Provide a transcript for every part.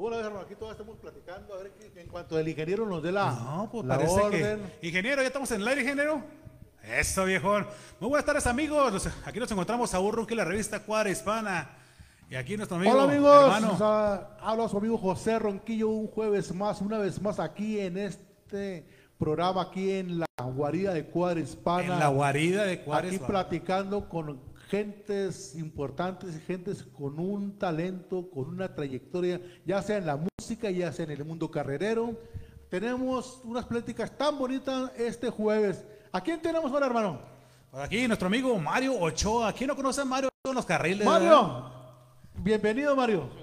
Una vez, hermano, aquí todos estamos platicando, a ver que en cuanto el ingeniero nos dé la, No, pues la parece orden. que. Ingeniero, ya estamos en el aire, ingeniero. Eso, viejón. Muy buenas tardes, amigos. Aquí nos encontramos a Burro, que la revista Cuadra Hispana. Y aquí nuestro amigo. Hola amigos, hermano. Habla su amigo José Ronquillo un jueves más, una vez más aquí en este programa, aquí en la guarida de Cuadra Hispana. En la guarida de Cuadra Aquí platicando con gentes importantes, gentes con un talento, con una trayectoria, ya sea en la música, ya sea en el mundo carrerero. Tenemos unas pláticas tan bonitas este jueves. ¿A quién tenemos ahora, hermano? Por aquí nuestro amigo Mario Ochoa. ¿Quién no conoce a Mario Ochoa en los carriles? verdad? Mario, bienvenido Mario.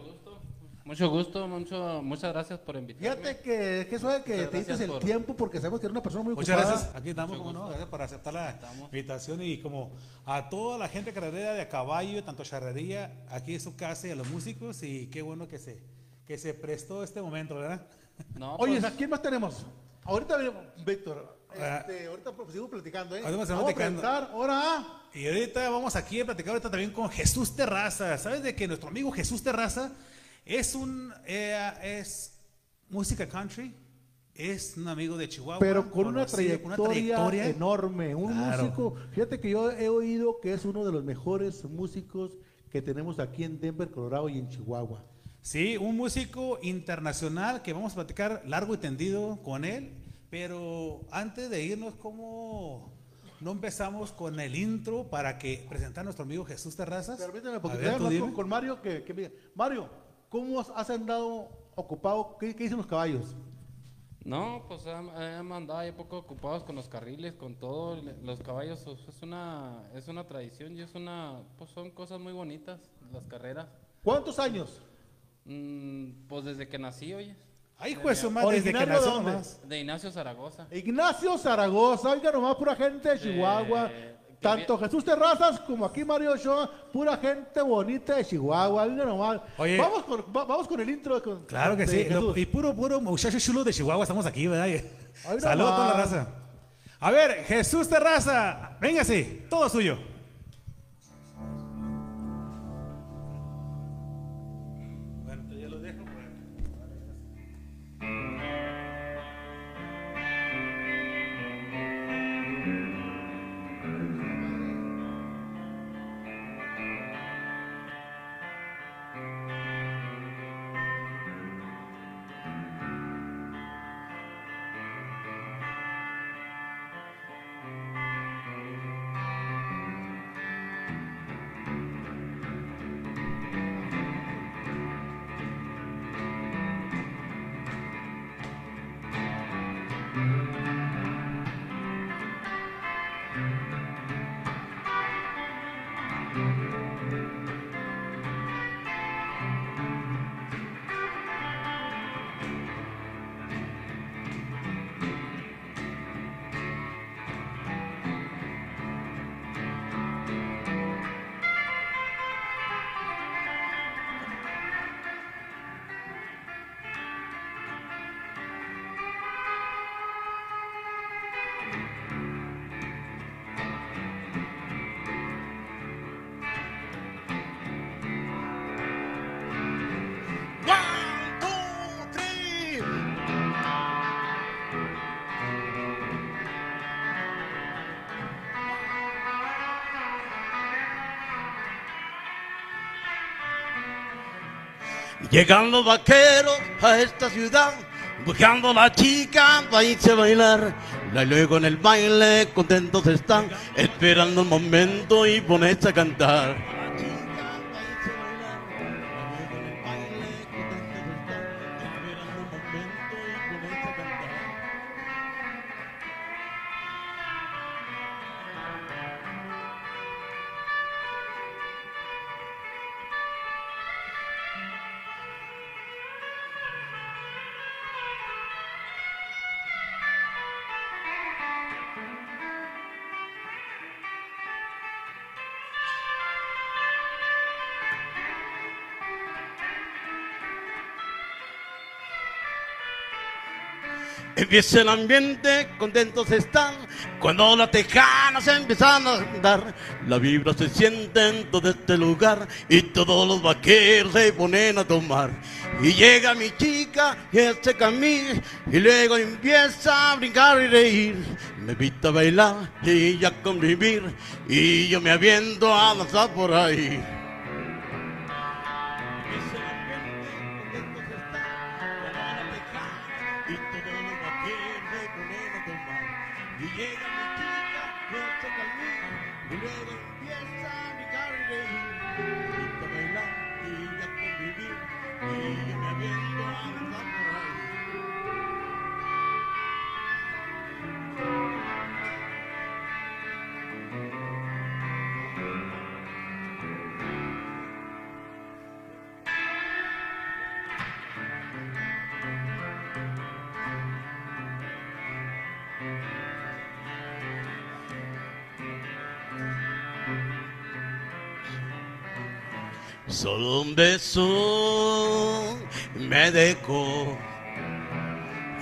Mucho gusto, mucho, muchas gracias por invitarme. Fíjate que, que suave que Muchas te dices el por- tiempo porque sabemos que eres una persona muy Muchas ocupada. gracias. Aquí estamos, como no, gracias por aceptar la Estamos. invitación y como a toda la gente carrera de a caballo, tanto charrería, aquí en su casa y a los músicos y qué bueno que se, que se prestó este momento, ¿verdad? No, Oye, pues, ¿a quién más tenemos? Ahorita, Víctor, Ah. este, ahorita pues, seguimos platicando, ¿eh? Ahorita Vamos a platicando. presentar ahora a... Y ahorita vamos aquí a platicar ahorita también con Jesús Terraza. ¿Sabes de que nuestro amigo Jesús Terraza es un eh, es música country? Es un amigo de Chihuahua. Pero con una, con trayectoria enorme. Un Claro. músico, fíjate que yo he oído que es uno de los mejores músicos que tenemos aquí en Denver, Colorado y en Chihuahua. Sí, un músico internacional que vamos a platicar largo y tendido con él. Pero antes de irnos, ¿cómo no empezamos con el intro para que presentar a nuestro amigo Jesús Terrazas? Permíteme, A porque ver, tú dime. con Mario que, que me diga, Mario, ¿cómo has- andado ocupado? ¿Qué, qué dicen los caballos? no, pues hemos andado ahí poco ocupados con los carriles, con todo. Los caballos pues, es una, es una tradición y es una, pues son cosas muy bonitas, las carreras. ¿Cuántos años? Mm, pues desde que nací, oye, Ay, pues su madre, desde que ¿Originario de nomás. de Ignacio Zaragoza. Ignacio Zaragoza, oiga nomás, pura gente de Chihuahua. Tanto Jesús Terrazas como aquí Mario Ochoa, pura gente bonita de Chihuahua, oiga nomás. Oye. vamos, con, va- vamos con el intro. con- Claro que de sí. lo- y puro, puro muchacho chulo de Chihuahua estamos aquí, ¿verdad? Saludos a toda la nomás. raza. A ver, Jesús Terraza, véngase, todo suyo. Llegan los vaqueros a esta ciudad, buscando a la chica para irse a bailar. Luego en el baile contentos están, esperando el momento y ponerse a cantar. Empieza el ambiente, contentos están. Cuando las tejanas empiezan a andar, la vibra se siente en todo este lugar y todos los vaqueros se ponen a tomar. Y llega mi chica y este camino y luego empieza a brincar y reír. Me invita a bailar y a convivir y yo me aviento a danzar por ahí. Un beso me dejó.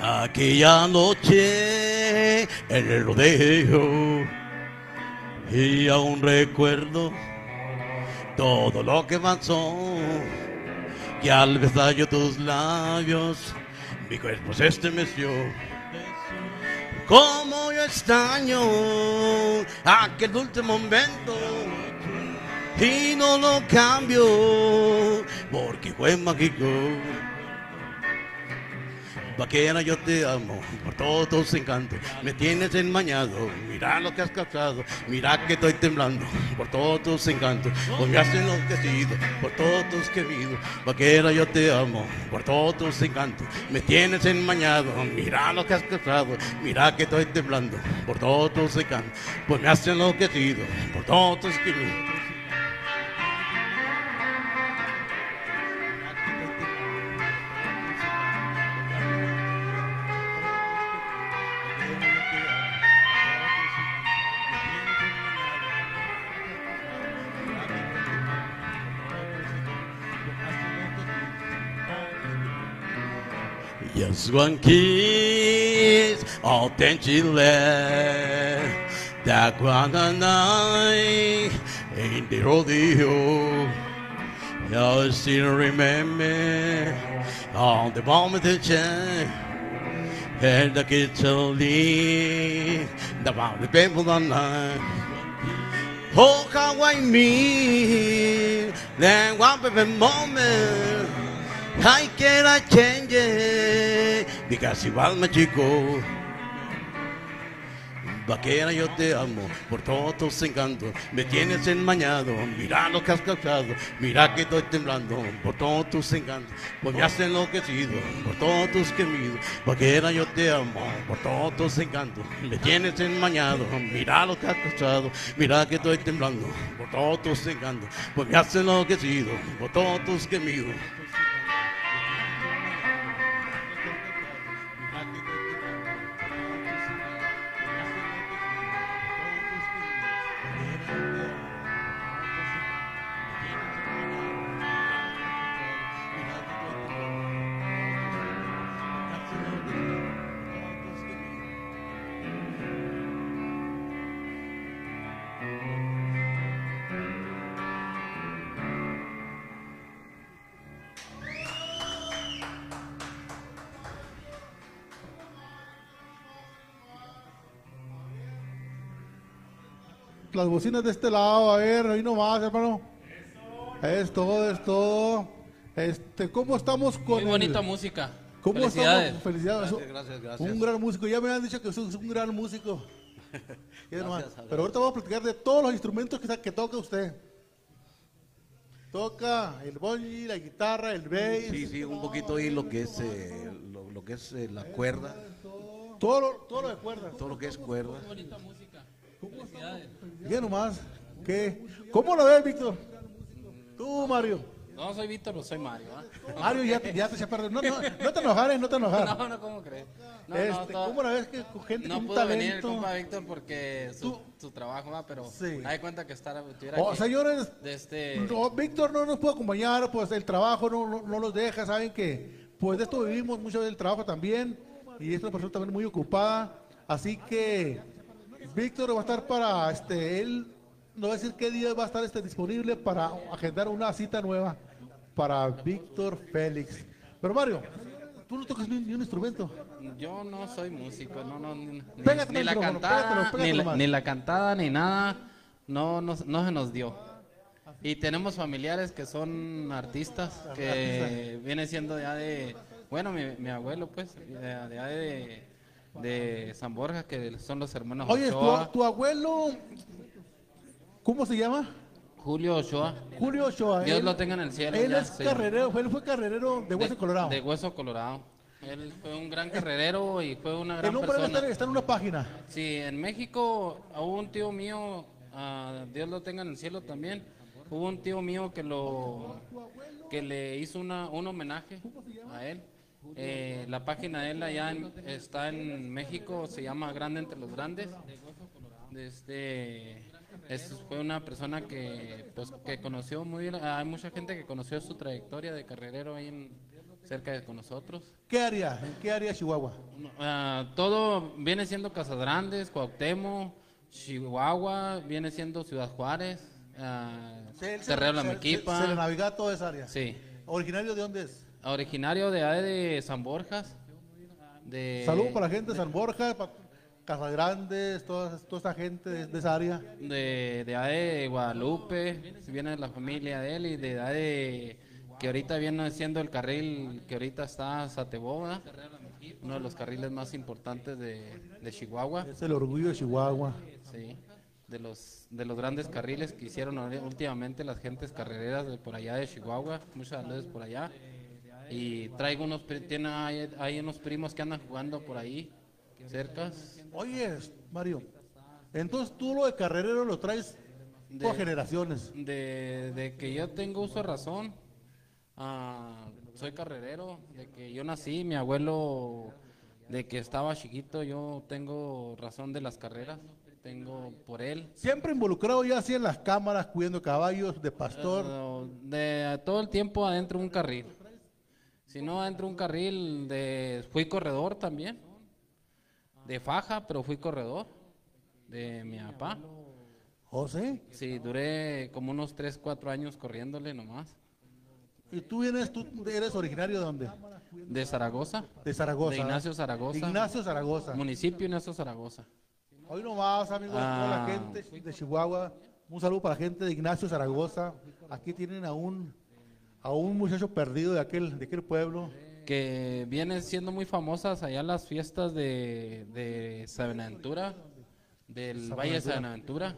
Aquella noche en el rodeo y aún recuerdo todo lo que pasó. Y al besar yo tus labios mi cuerpo se estremeció. Como yo extraño aquel dulce momento y no lo cambio porque fue mágico. Vaquera, yo te amo por todos tus encantos. Me tienes enmañado, mira lo que has causado. Mira que estoy temblando por todos tus encantos. Pues me has enloquecido por todos tus queridos. Vaquera, yo te amo por todos tus encantos. Me tienes enmañado, mira lo que has causado. Mira que estoy temblando por todos tus encantos. Pues me has enloquecido por todos tus queridos. Just one kiss, attention that one night in the rodeo. I still remember on the moment the chain and the kids leave the the people on night. Oh, how I mean that one moment. I cannot change it because igual me chico. Vaquera, yo te amo por todos tus encantos. Me tienes enmañado, mira lo que has causado. Mira que estoy temblando por todos tus encantos. Pues me has enloquecido por todos tus gemidos. Vaquera, yo te amo por todos tus encantos. Me tienes enmañado, mira lo que has causado. Mira que estoy temblando por todos tus encantos. Pues me has enloquecido por todos tus gemidos. Las bocinas de este lado, a ver, ahí nomás, hermano. Es todo, es todo. Este, ¿cómo estamos con Muy el- bonita música. ¿Cómo Felicidades. estamos? Felicidades. Gracias, gracias, gracias. Un gran músico. Ya me han dicho que sos un gran músico. Gracias, Pero ahorita vamos a platicar de todos los instrumentos que, toca usted. Toca el bonji, la guitarra, el bass. Sí, sí, un poquito ahí lo que es, eh, lo, lo que es eh, la cuerda, Todo lo, todo lo de cuerda. todo lo que es cuerda. bonita música. Ya nomás. ¿Qué? ¿Cómo lo ves, Víctor? Tú, Mario. No soy Víctor, no soy Mario. ¿ah? Mario, ya te, ya te a perder. No, no, no te enojares, no te enojares. No, no, ¿cómo crees? No, Este, no, to- ¿Cómo la ves que gente no con pudo venir el compa Víctor porque su, su trabajo va, pero Sí. hay cuenta que estar, estuviera Oh, aquí. señores, De este, no, Víctor no nos puede acompañar, pues el trabajo no, no, no los deja, saben que pues de esto vivimos mucho del trabajo también, y es una persona también muy ocupada. Así que Víctor va a estar para este, él no va a decir qué día va a estar este, disponible para agendar una cita nueva para Víctor Félix. Pero Mario, tú no tocas ni, ni un instrumento. Yo no soy músico, no, no, ni, ni- Pégate ni el la cantada, pégatelo, pégatelo ni, la, más. ni la cantada, ni nada, no, no, no se nos dio. Y tenemos familiares que son artistas, que viene siendo ya de, bueno, mi, mi abuelo pues, de, de, de, de San Borja, que son los hermanos Oye, tu, Ochoa, tu abuelo, ¿cómo se llama? Julio Ochoa, Julio Ochoa. Dios él- lo tenga en el cielo. Él ya, es sí. carrerero, él fue carrerero de Hueso Colorado. De Hueso Colorado. Él fue un gran carrerero y fue una El gran nombre debe persona. estar, está en una página. Sí, en México hubo un tío mío, ah, Dios lo tenga en el cielo también, hubo un tío mío que lo que le hizo una, un homenaje a él. Eh, la página de él allá en- está en México, se llama Grande entre los Grandes. Desde, es- fue una persona que, pues, que conoció muy bien, hay mucha gente que conoció su trayectoria de carrerero ahí en- cerca de con nosotros. ¿Qué área? ¿En qué área Chihuahua? Ah, todo viene siendo Casas Grandes, Cuauhtémoc, Chihuahua, viene siendo Ciudad Juárez, Cerrero La Se- Mequipa. Se, se le navega toda esa área. Sí. ¿Originario de dónde es? Originario de de San Borjas. De, Saludos para la gente de San Borja, para Casas Grandes, toda, toda esa gente de, de esa área. de, de de Guadalupe, viene la familia de él y de de que ahorita viene siendo el carril que ahorita está Sateboga, uno de los carriles más importantes de, de Chihuahua. Es el orgullo de Chihuahua. Sí, de los, de los grandes carriles que hicieron últimamente las gentes carrereras de por allá de Chihuahua, muchas veces por allá. Y traigo unos, tiene, hay unos primos que andan jugando por ahí, cercas. Oye, Mario, entonces tú lo de carrerero lo traes por De- generaciones. De, de que yo tengo uso de razón, ah, soy carrerero, de que yo nací, mi abuelo, de que estaba chiquito, yo tengo razón de las carreras, tengo por él. Siempre involucrado ya así en las cámaras, cuidando caballos, de pastor. Eh, de todo el tiempo adentro de un carril. Si no, adentro de un carril, de, fui corredor también. De faja, pero fui corredor. De mi papá. José, Sí, duré como unos 3, 4 años corriéndole nomás. ¿y tú vienes, tú eres originario de dónde? De Zaragoza. De Zaragoza. De Ignacio Zaragoza. Ignacio Zaragoza. Municipio Ignacio Zaragoza. Hoy nomás, amigos, toda la Ah. gente de Chihuahua. Un saludo para la gente de Ignacio Zaragoza. Aquí tienen a un, a un muchacho perdido de aquel, de aquel pueblo. Que vienen siendo muy famosas allá las fiestas de, de Sabenaventura. Del Valle de Sabenaventura.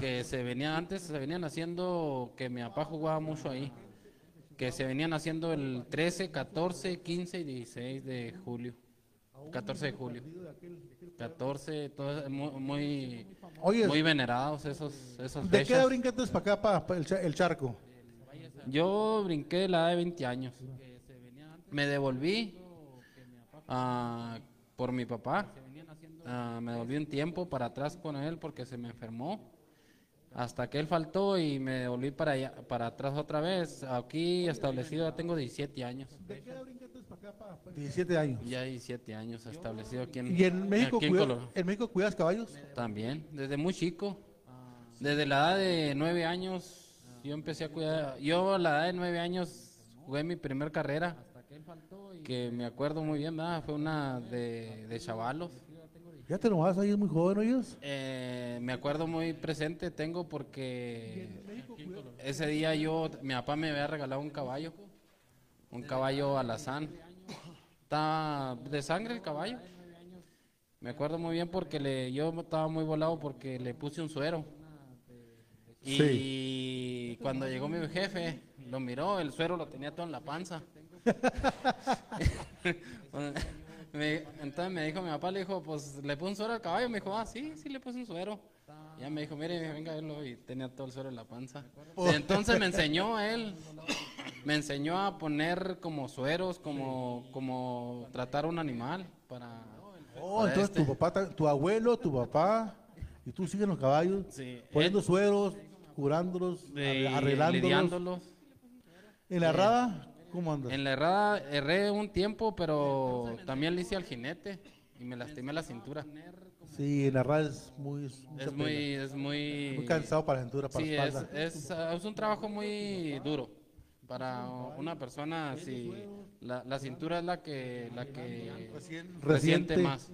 que se venía antes se venían haciendo que mi papá jugaba mucho ahí que se venían haciendo el 13 14 15 y 16 de julio 14 de julio 14 todo, muy muy, venerados esos esos ¿de qué edad brincaste para acá, para, el charco? Yo brinqué de la edad de 20 años me devolví ah, por mi papá Ah, me devolví un tiempo para atrás con él porque se me enfermó hasta que él faltó y me devolví para allá, para atrás otra vez. Aquí establecido ya tengo 17 años. 17 años. Ya 17 años establecido aquí en, ¿Y en México, aquí en cuida- en México cuidas caballos? También, desde muy chico. Desde la edad de 9 años yo empecé a cuidar. Yo a la edad de 9 años jugué mi primer carrera. Que me acuerdo muy bien, ¿verdad? Fue una de, de chavalos. Ya te nomás, ahí es muy joven, ellos. Eh, me acuerdo muy presente, tengo porque ese día yo, mi papá me había regalado un caballo, un caballo alazán. Estaba de sangre el caballo. Me acuerdo muy bien porque le, yo estaba muy volado porque le puse un suero. Y cuando llegó mi jefe, lo miró, el suero lo tenía todo en la panza. Entonces me dijo mi papá, le dijo, pues le puse un suero al caballo. Me dijo, ah, sí, sí le puse un suero. Ya me dijo, mire, venga a verlo. Y tenía todo el suero en la panza. Y entonces me enseñó a él, me enseñó a poner como sueros, como, como tratar un animal para... Oh, para entonces este. tu papá, ta- tu abuelo, tu papá, y tú sigues los caballos, Sí, poniendo sueros, curándolos, de- arreglándolos. lidiándolos. En la rada, ¿Cómo andas? En la errada erré un tiempo, pero también le hice al jinete y me lastimé la cintura. Sí, en la radio es muy... Es muy, es muy... Muy cansado para la cintura, para Sí, la es, espalda. es, ah, es un trabajo muy duro para una persona. Si la, la cintura es la que, la que Reciente. resiente más.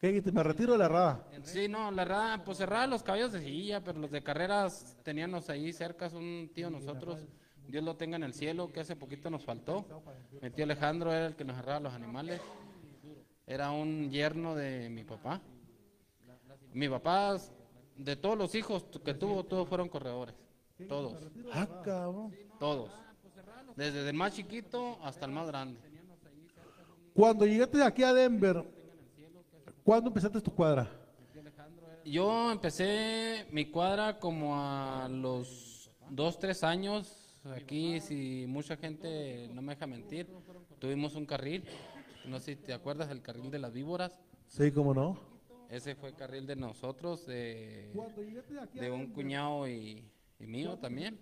¿Qué? ¿Me retiro de la rada? Sí, no, la errada, pues cerraba los caballos de silla, pero los de carreras teníamos ahí cerca, un tío nosotros, Dios lo tenga en el cielo, que hace poquito nos faltó. Mi tío Alejandro era el que nos cerraba los animales. Era un yerno de mi papá. Mi papá, de todos los hijos que tuvo, todos fueron corredores. Todos, Ah, cabrón. todos. Desde el más chiquito hasta el más grande. Cuando llegaste aquí a Denver, ¿cuándo empezaste tu cuadra? Yo empecé mi cuadra como a los dos, tres años. Aquí, si mucha gente no me deja mentir, tuvimos un carril. No sé si te acuerdas del carril de las víboras. Sí, cómo no. Ese fue el carril de nosotros, de, de un cuñado y, y mío también.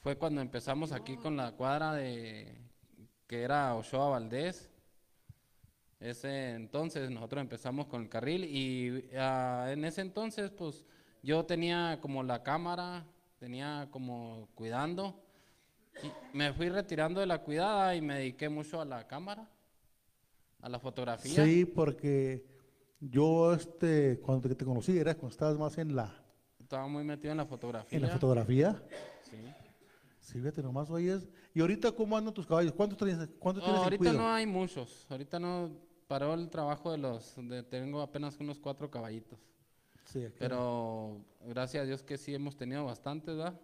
Fue cuando empezamos aquí con la cuadra de que era Ochoa Valdés. Ese entonces nosotros empezamos con el carril y ah, en ese entonces pues yo tenía como la cámara, tenía como cuidando. Y me fui retirando de la cuidada y me dediqué mucho a la cámara, a la fotografía. Sí, porque yo, este, cuando te, te conocí, era cuando estabas más en la, Estaba muy metido en la fotografía. en la fotografía. Sí. Sí, fíjate, nomás oyes. ¿Y ahorita cómo andan tus caballos? ¿Cuántos tienes, cuántos No, tienes en ahorita cuido? no hay muchos. Ahorita no paró el trabajo de los. De, tengo apenas unos cuatro caballitos. Sí. Pero gracias a Dios que sí hemos tenido bastantes, ¿verdad?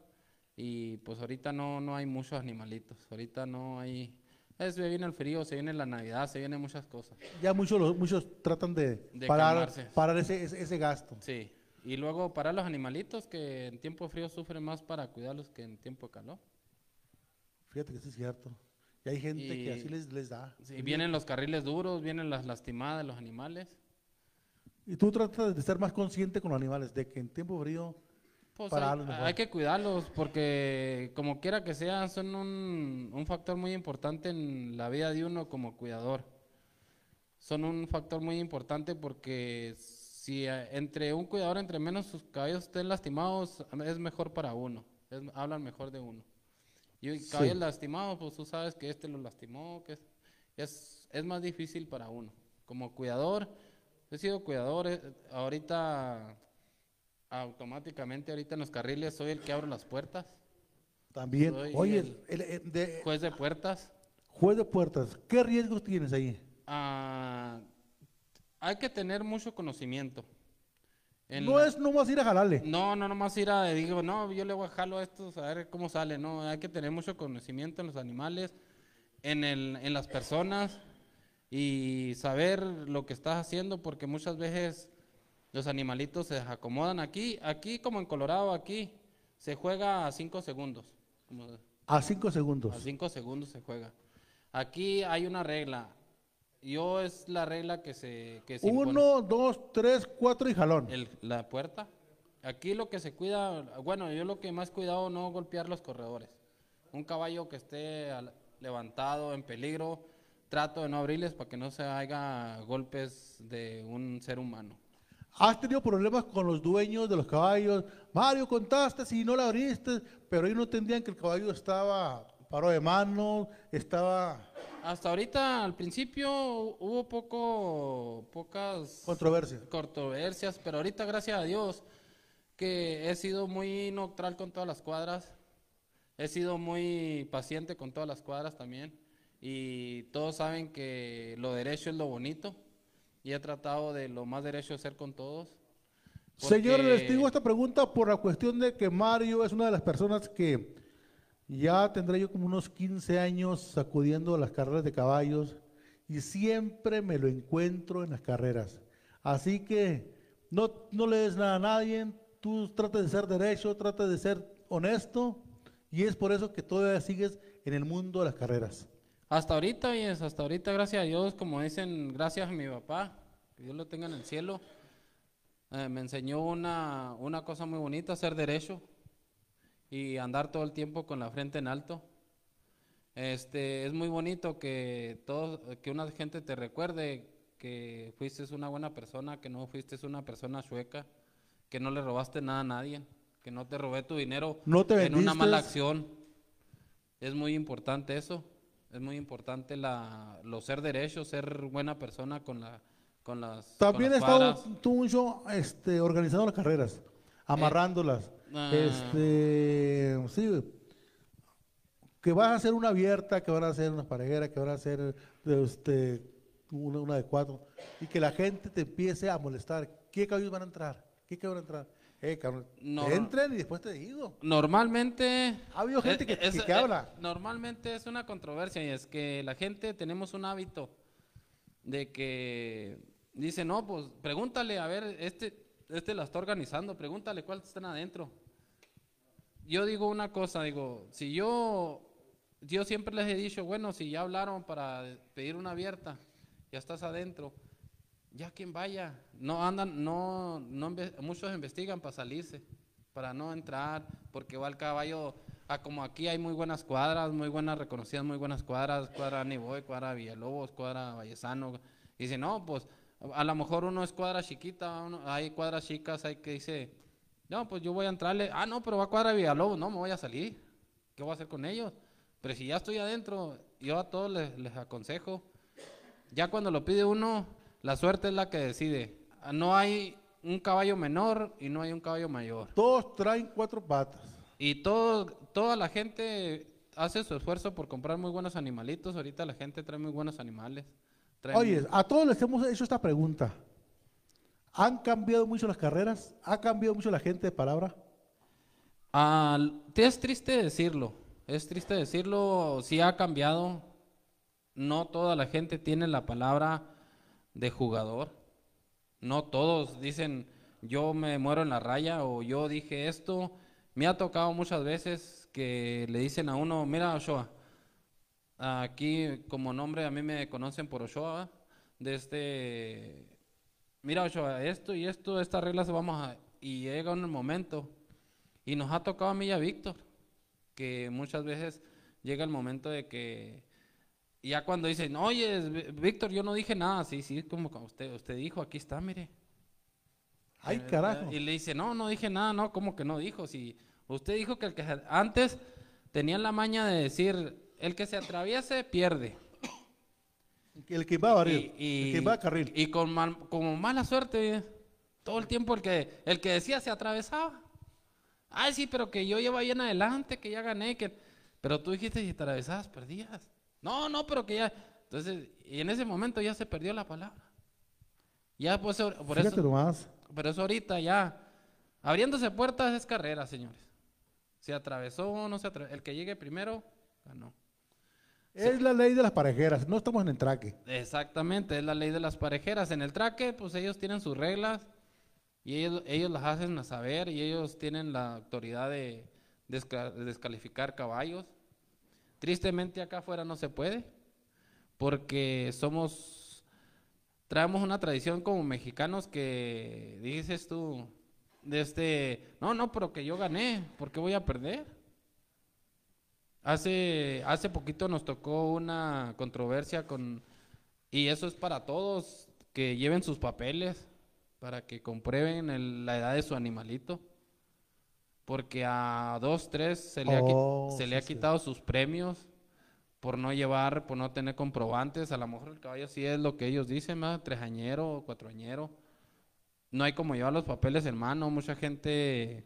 Y pues ahorita no, no hay muchos animalitos. Ahorita no hay. Es, se viene el frío, se viene la Navidad, se vienen muchas cosas. Ya muchos, muchos tratan de, De parar, calmarse. parar ese, ese, ese gasto. Sí. Y luego para los animalitos que en tiempo frío sufren más para cuidarlos que en tiempo de calor. Fíjate que sí es cierto. Y hay gente Y- que así les, les da. Sí, vienen los carriles duros, vienen las lastimadas los animales. Y tú tratas de ser más consciente con los animales, de que en tiempo frío, Pues hay, que cuidarlos porque como quiera que sea, son un, un factor muy importante en la vida de uno como cuidador. Son un factor muy importante porque si eh, entre un cuidador, entre menos sus caballos estén lastimados, es mejor para uno, es- hablan mejor de uno. Y el Sí. caballo lastimado, pues tú sabes que este lo lastimó, que es, es, más difícil para uno. Como cuidador, he sido cuidador, eh, ahorita automáticamente ahorita en los carriles soy el que abro las puertas, también. Soy Oye, el- el, el- de, juez de puertas. juez de puertas, ¿qué riesgos tienes ahí? Ah, hay que tener mucho conocimiento. En no la- es nomás ir a jalarle. No, no, nomás ir a, digo, no, yo le voy a jalo a estos a ver cómo sale, no, hay que tener mucho conocimiento en los animales, en, el, en las personas y saber lo que estás haciendo porque muchas veces los animalitos se acomodan aquí, aquí como en Colorado, aquí se juega a cinco segundos, como A cinco segundos. a cinco segundos se juega. Aquí hay una regla, yo es la regla que se... Que se impone. Uno, dos, tres, cuatro y jalón. El- la puerta. Aquí lo que se cuida, bueno, yo lo que más cuidado no golpear los corredores. Un caballo que esté al- levantado en peligro, trato de no abrirles para que no se haga golpes de un ser humano. ¿Has tenido problemas con los dueños de los caballos? Mario, contaste si no la abriste, pero ellos no entendían que el caballo estaba paró de mano, estaba Hasta ahorita, al principio, hubo poco, pocas controversia. controversias, pero ahorita, gracias a Dios, que he sido muy neutral con todas las cuadras, he sido muy paciente con todas las cuadras también, y todos saben que lo derecho es lo bonito, y he tratado de lo más derecho ser con todos. Señor, les digo esta pregunta por la cuestión de que Mario es una de las personas que ya tendré yo como unos 15 años sacudiendo las carreras de caballos y siempre me lo encuentro en las carreras. Así que no, no le des nada a nadie, tú tratas de ser derecho, tratas de ser honesto y es por eso que todavía sigues en el mundo de las carreras. Hasta ahorita, oyes, hasta ahorita, gracias a Dios, como dicen, gracias a mi papá, que Dios lo tenga en el cielo, eh, me enseñó una, una cosa muy bonita, ser derecho y andar todo el tiempo con la frente en alto. Este, es muy bonito que todo, que una gente te recuerde que fuiste una buena persona, que no fuiste una persona chueca, que no le robaste nada a nadie, que no te robé tu dinero No te en una mala acción. Es muy importante eso. Es muy importante la, los ser derechos, ser buena persona con la con las También he con las estado cuadras. tú mucho este, organizando las carreras, amarrándolas. Ah. Este, sí, que van a hacer una abierta, que van a hacer una parejera, que van a hacer este, una, una de cuatro, y que la gente te empiece a molestar. ¿Qué caballos van a entrar? ¿Qué caballos van a entrar? Eh, cabrón, No. entren y después te digo. Normalmente Ha habido gente que- que- que habla. Normalmente es una controversia y es que la gente tenemos un hábito de que dice, no, pues pregúntale, a ver, este, este la está organizando, pregúntale cuántos están adentro. Yo digo una cosa, digo, si yo, yo siempre les he dicho, bueno, si ya hablaron para pedir una abierta, ya estás adentro, ya quien vaya, no andan, no, no, muchos investigan para salirse, para no entrar, porque va el caballo, a como aquí hay muy buenas cuadras, muy buenas reconocidas, muy buenas cuadras, cuadra Niboy, cuadra Villalobos, cuadra Vallesano, y dice, no, pues a lo mejor uno es cuadra chiquita, uno- hay cuadras chicas, hay que dice, no, pues yo voy a entrarle, ah, no, pero va a cuadra Villalobos, no, me voy a salir, ¿qué voy a hacer con ellos? Pero si ya estoy adentro, yo a todos les, les aconsejo, ya cuando lo pide uno, la suerte es la que decide. No hay un caballo menor y no hay un caballo mayor. Todos traen cuatro patas. Y todo, toda la gente hace su esfuerzo por comprar muy buenos animalitos. Ahorita la gente trae muy buenos animales. Oye, muy- a todos les hemos hecho esta pregunta. ¿Han cambiado mucho las carreras? ¿Ha cambiado mucho la gente de palabra? Es triste decirlo. Es triste decirlo. Sí ha cambiado. No toda la gente tiene la palabra de jugador. No todos dicen yo me muero en la raya o yo dije esto. Me ha tocado muchas veces que le dicen a uno, mira Ochoa, aquí como nombre a mí me conocen por Ochoa, de este, mira Ochoa, esto y esto, estas reglas vamos a, y llega un momento, y nos ha tocado a mí y a Víctor, que muchas veces llega el momento de que ya cuando dicen, oye, Víctor, yo no dije nada, sí, sí, como usted, usted dijo, aquí está, mire. ¡Ay, Eh, carajo! Y le dice, no, no dije nada, no, como que no dijo. Si usted dijo que el que antes tenían la maña de decir, el que se atraviese pierde. El que va a barrer, el que va a carril. y con mal- como mala suerte, todo el tiempo el que, el que decía se atravesaba. Ay, sí, pero que yo iba bien adelante, que ya gané, que... Pero tú dijiste si te atravesabas, perdías. No, no, pero que ya... Entonces, y en ese momento ya se perdió la palabra. Ya, pues, por Fíjate eso... nomás. Pero eso ahorita ya, abriéndose puertas es carrera, señores. Se atravesó o no se atravesó. El que llegue primero, ganó. Es la ley de las parejeras, no estamos en el traque. Exactamente, es la ley de las parejeras. En el traque, pues ellos tienen sus reglas y ellos, ellos las hacen a saber y ellos tienen la autoridad de, desca- de descalificar caballos. Tristemente acá afuera no se puede porque somos, traemos una tradición como mexicanos que dices tú, de este, no, no, pero que yo gané, ¿por qué voy a perder? Hace, hace poquito nos tocó una controversia con, y eso es para todos, que lleven sus papeles para que comprueben el- la edad de su animalito. Porque a dos, tres se le ha, Oh, se le ha sí. quitado sus premios por no llevar, por no tener comprobantes. A lo mejor el caballo sí es lo que ellos dicen, ¿verdad? tresañero o cuatroañero. No hay como llevar los papeles en mano. Mucha gente,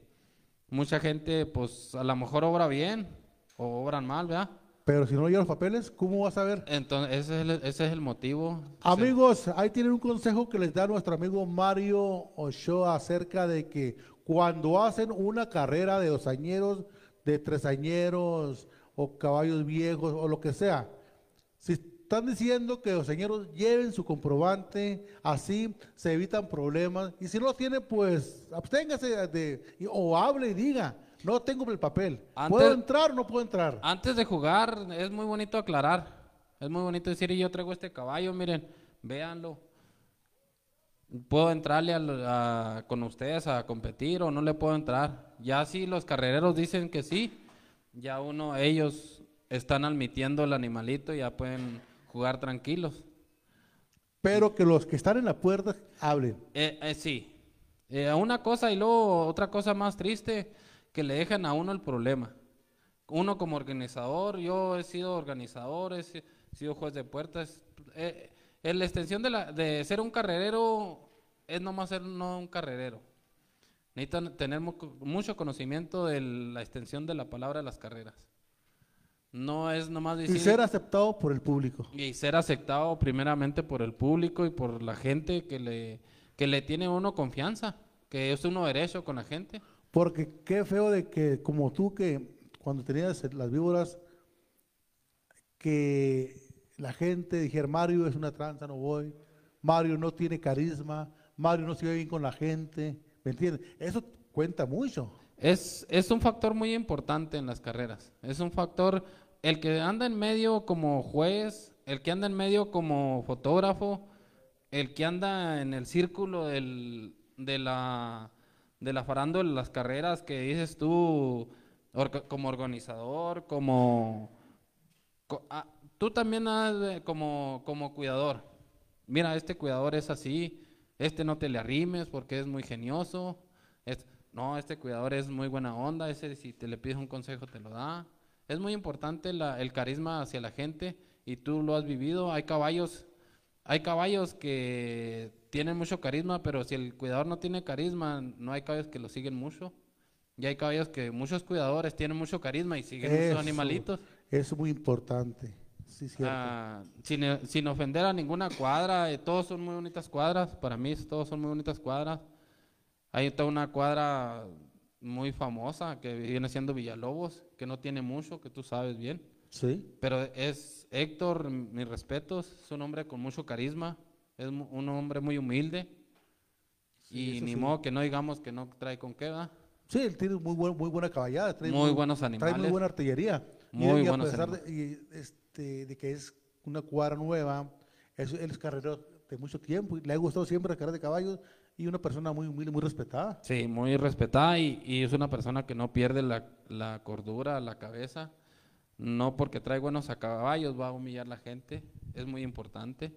mucha gente, pues a lo mejor obra bien o obran mal, ¿verdad? Pero si no llevan los papeles, ¿cómo vas a ver? Entonces, ese es el, ese es el motivo. Amigos, ahí tienen un consejo que les da nuestro amigo Mario Ochoa acerca de que cuando hacen una carrera de dosañeros, de tresañeros o caballos viejos o lo que sea, si están diciendo que los señeros lleven su comprobante, así se evitan problemas. Y si no lo tiene, pues absténgase de, o hable y diga, no tengo el papel. ¿Puedo entrar o no puedo entrar? Antes de jugar, es muy bonito aclarar. Es muy bonito decir, y yo traigo este caballo, miren, véanlo. ¿Puedo entrarle a- con ustedes a competir o no le puedo entrar? Ya si los carrereros dicen que sí, ya uno, ellos están admitiendo el animalito y ya pueden jugar tranquilos. Pero que los que están en la puerta hablen. Eh, eh, sí. Eh, una cosa y luego otra cosa más triste, que le dejan a uno el problema. Uno como organizador, yo he sido organizador, he si- sido juez de puertas. Eh, eh, la extensión de, la, de ser un carrerero es nomás ser no un carrerero. Necesitan tener mu- mucho conocimiento de la extensión de la palabra de las carreras. No es nomás Y decir... ser aceptado por el público. Y ser aceptado primeramente por el público y por la gente que le, que le tiene a uno confianza, que es uno derecho con la gente. Porque qué feo de que, como tú, que cuando tenías las víboras, que la gente dijera, Mario es una tranza, no voy. Mario no tiene carisma. Mario no se ve bien con la gente. ¿Me entiendes? Eso cuenta mucho. Es, es un factor muy importante en las carreras. Es un factor, el que anda en medio como juez, el que anda en medio como fotógrafo, el que anda en el círculo del, de la de la farándula las carreras que dices tú como organizador, como co- ah, tú también has como como cuidador. Mira, este cuidador es así, este no te le arrimes porque es muy genioso. no, este cuidador es muy buena onda, ese si te le pides un consejo te lo da. Es muy importante el carisma hacia la gente y tú lo has vivido. Hay caballos, hay caballos que tienen mucho carisma, pero si el cuidador no tiene carisma, no hay caballos que lo siguen mucho. Y hay caballos que muchos cuidadores tienen mucho carisma y siguen Eso, muchos animalitos. Es muy importante. Sí, cierto. Ah, sin, sin ofender a ninguna cuadra, eh, todos son muy bonitas cuadras, para mí todos son muy bonitas cuadras. Hay toda una cuadra muy famosa que viene siendo Villalobos, que no tiene mucho, que tú sabes bien, sí. pero es Héctor, mis respetos, es un hombre con mucho carisma, es un hombre muy humilde Sí, y ni sí. modo que no digamos que no trae con qué, ¿verdad? Sí, él tiene muy, buen- muy buena caballada. Trae Muy buenos Trae muy animales. buena artillería. Y- Muy y, a buenos pesar de, y, este, de que es una cuadra nueva, es, él es carrero de mucho tiempo y le ha gustado siempre la carrera de caballos y una persona muy humilde, muy respetada. Sí, muy respetada y, y es una persona que no pierde la, la cordura, la cabeza. No porque trae buenos a caballos va a humillar a la gente. Es muy importante.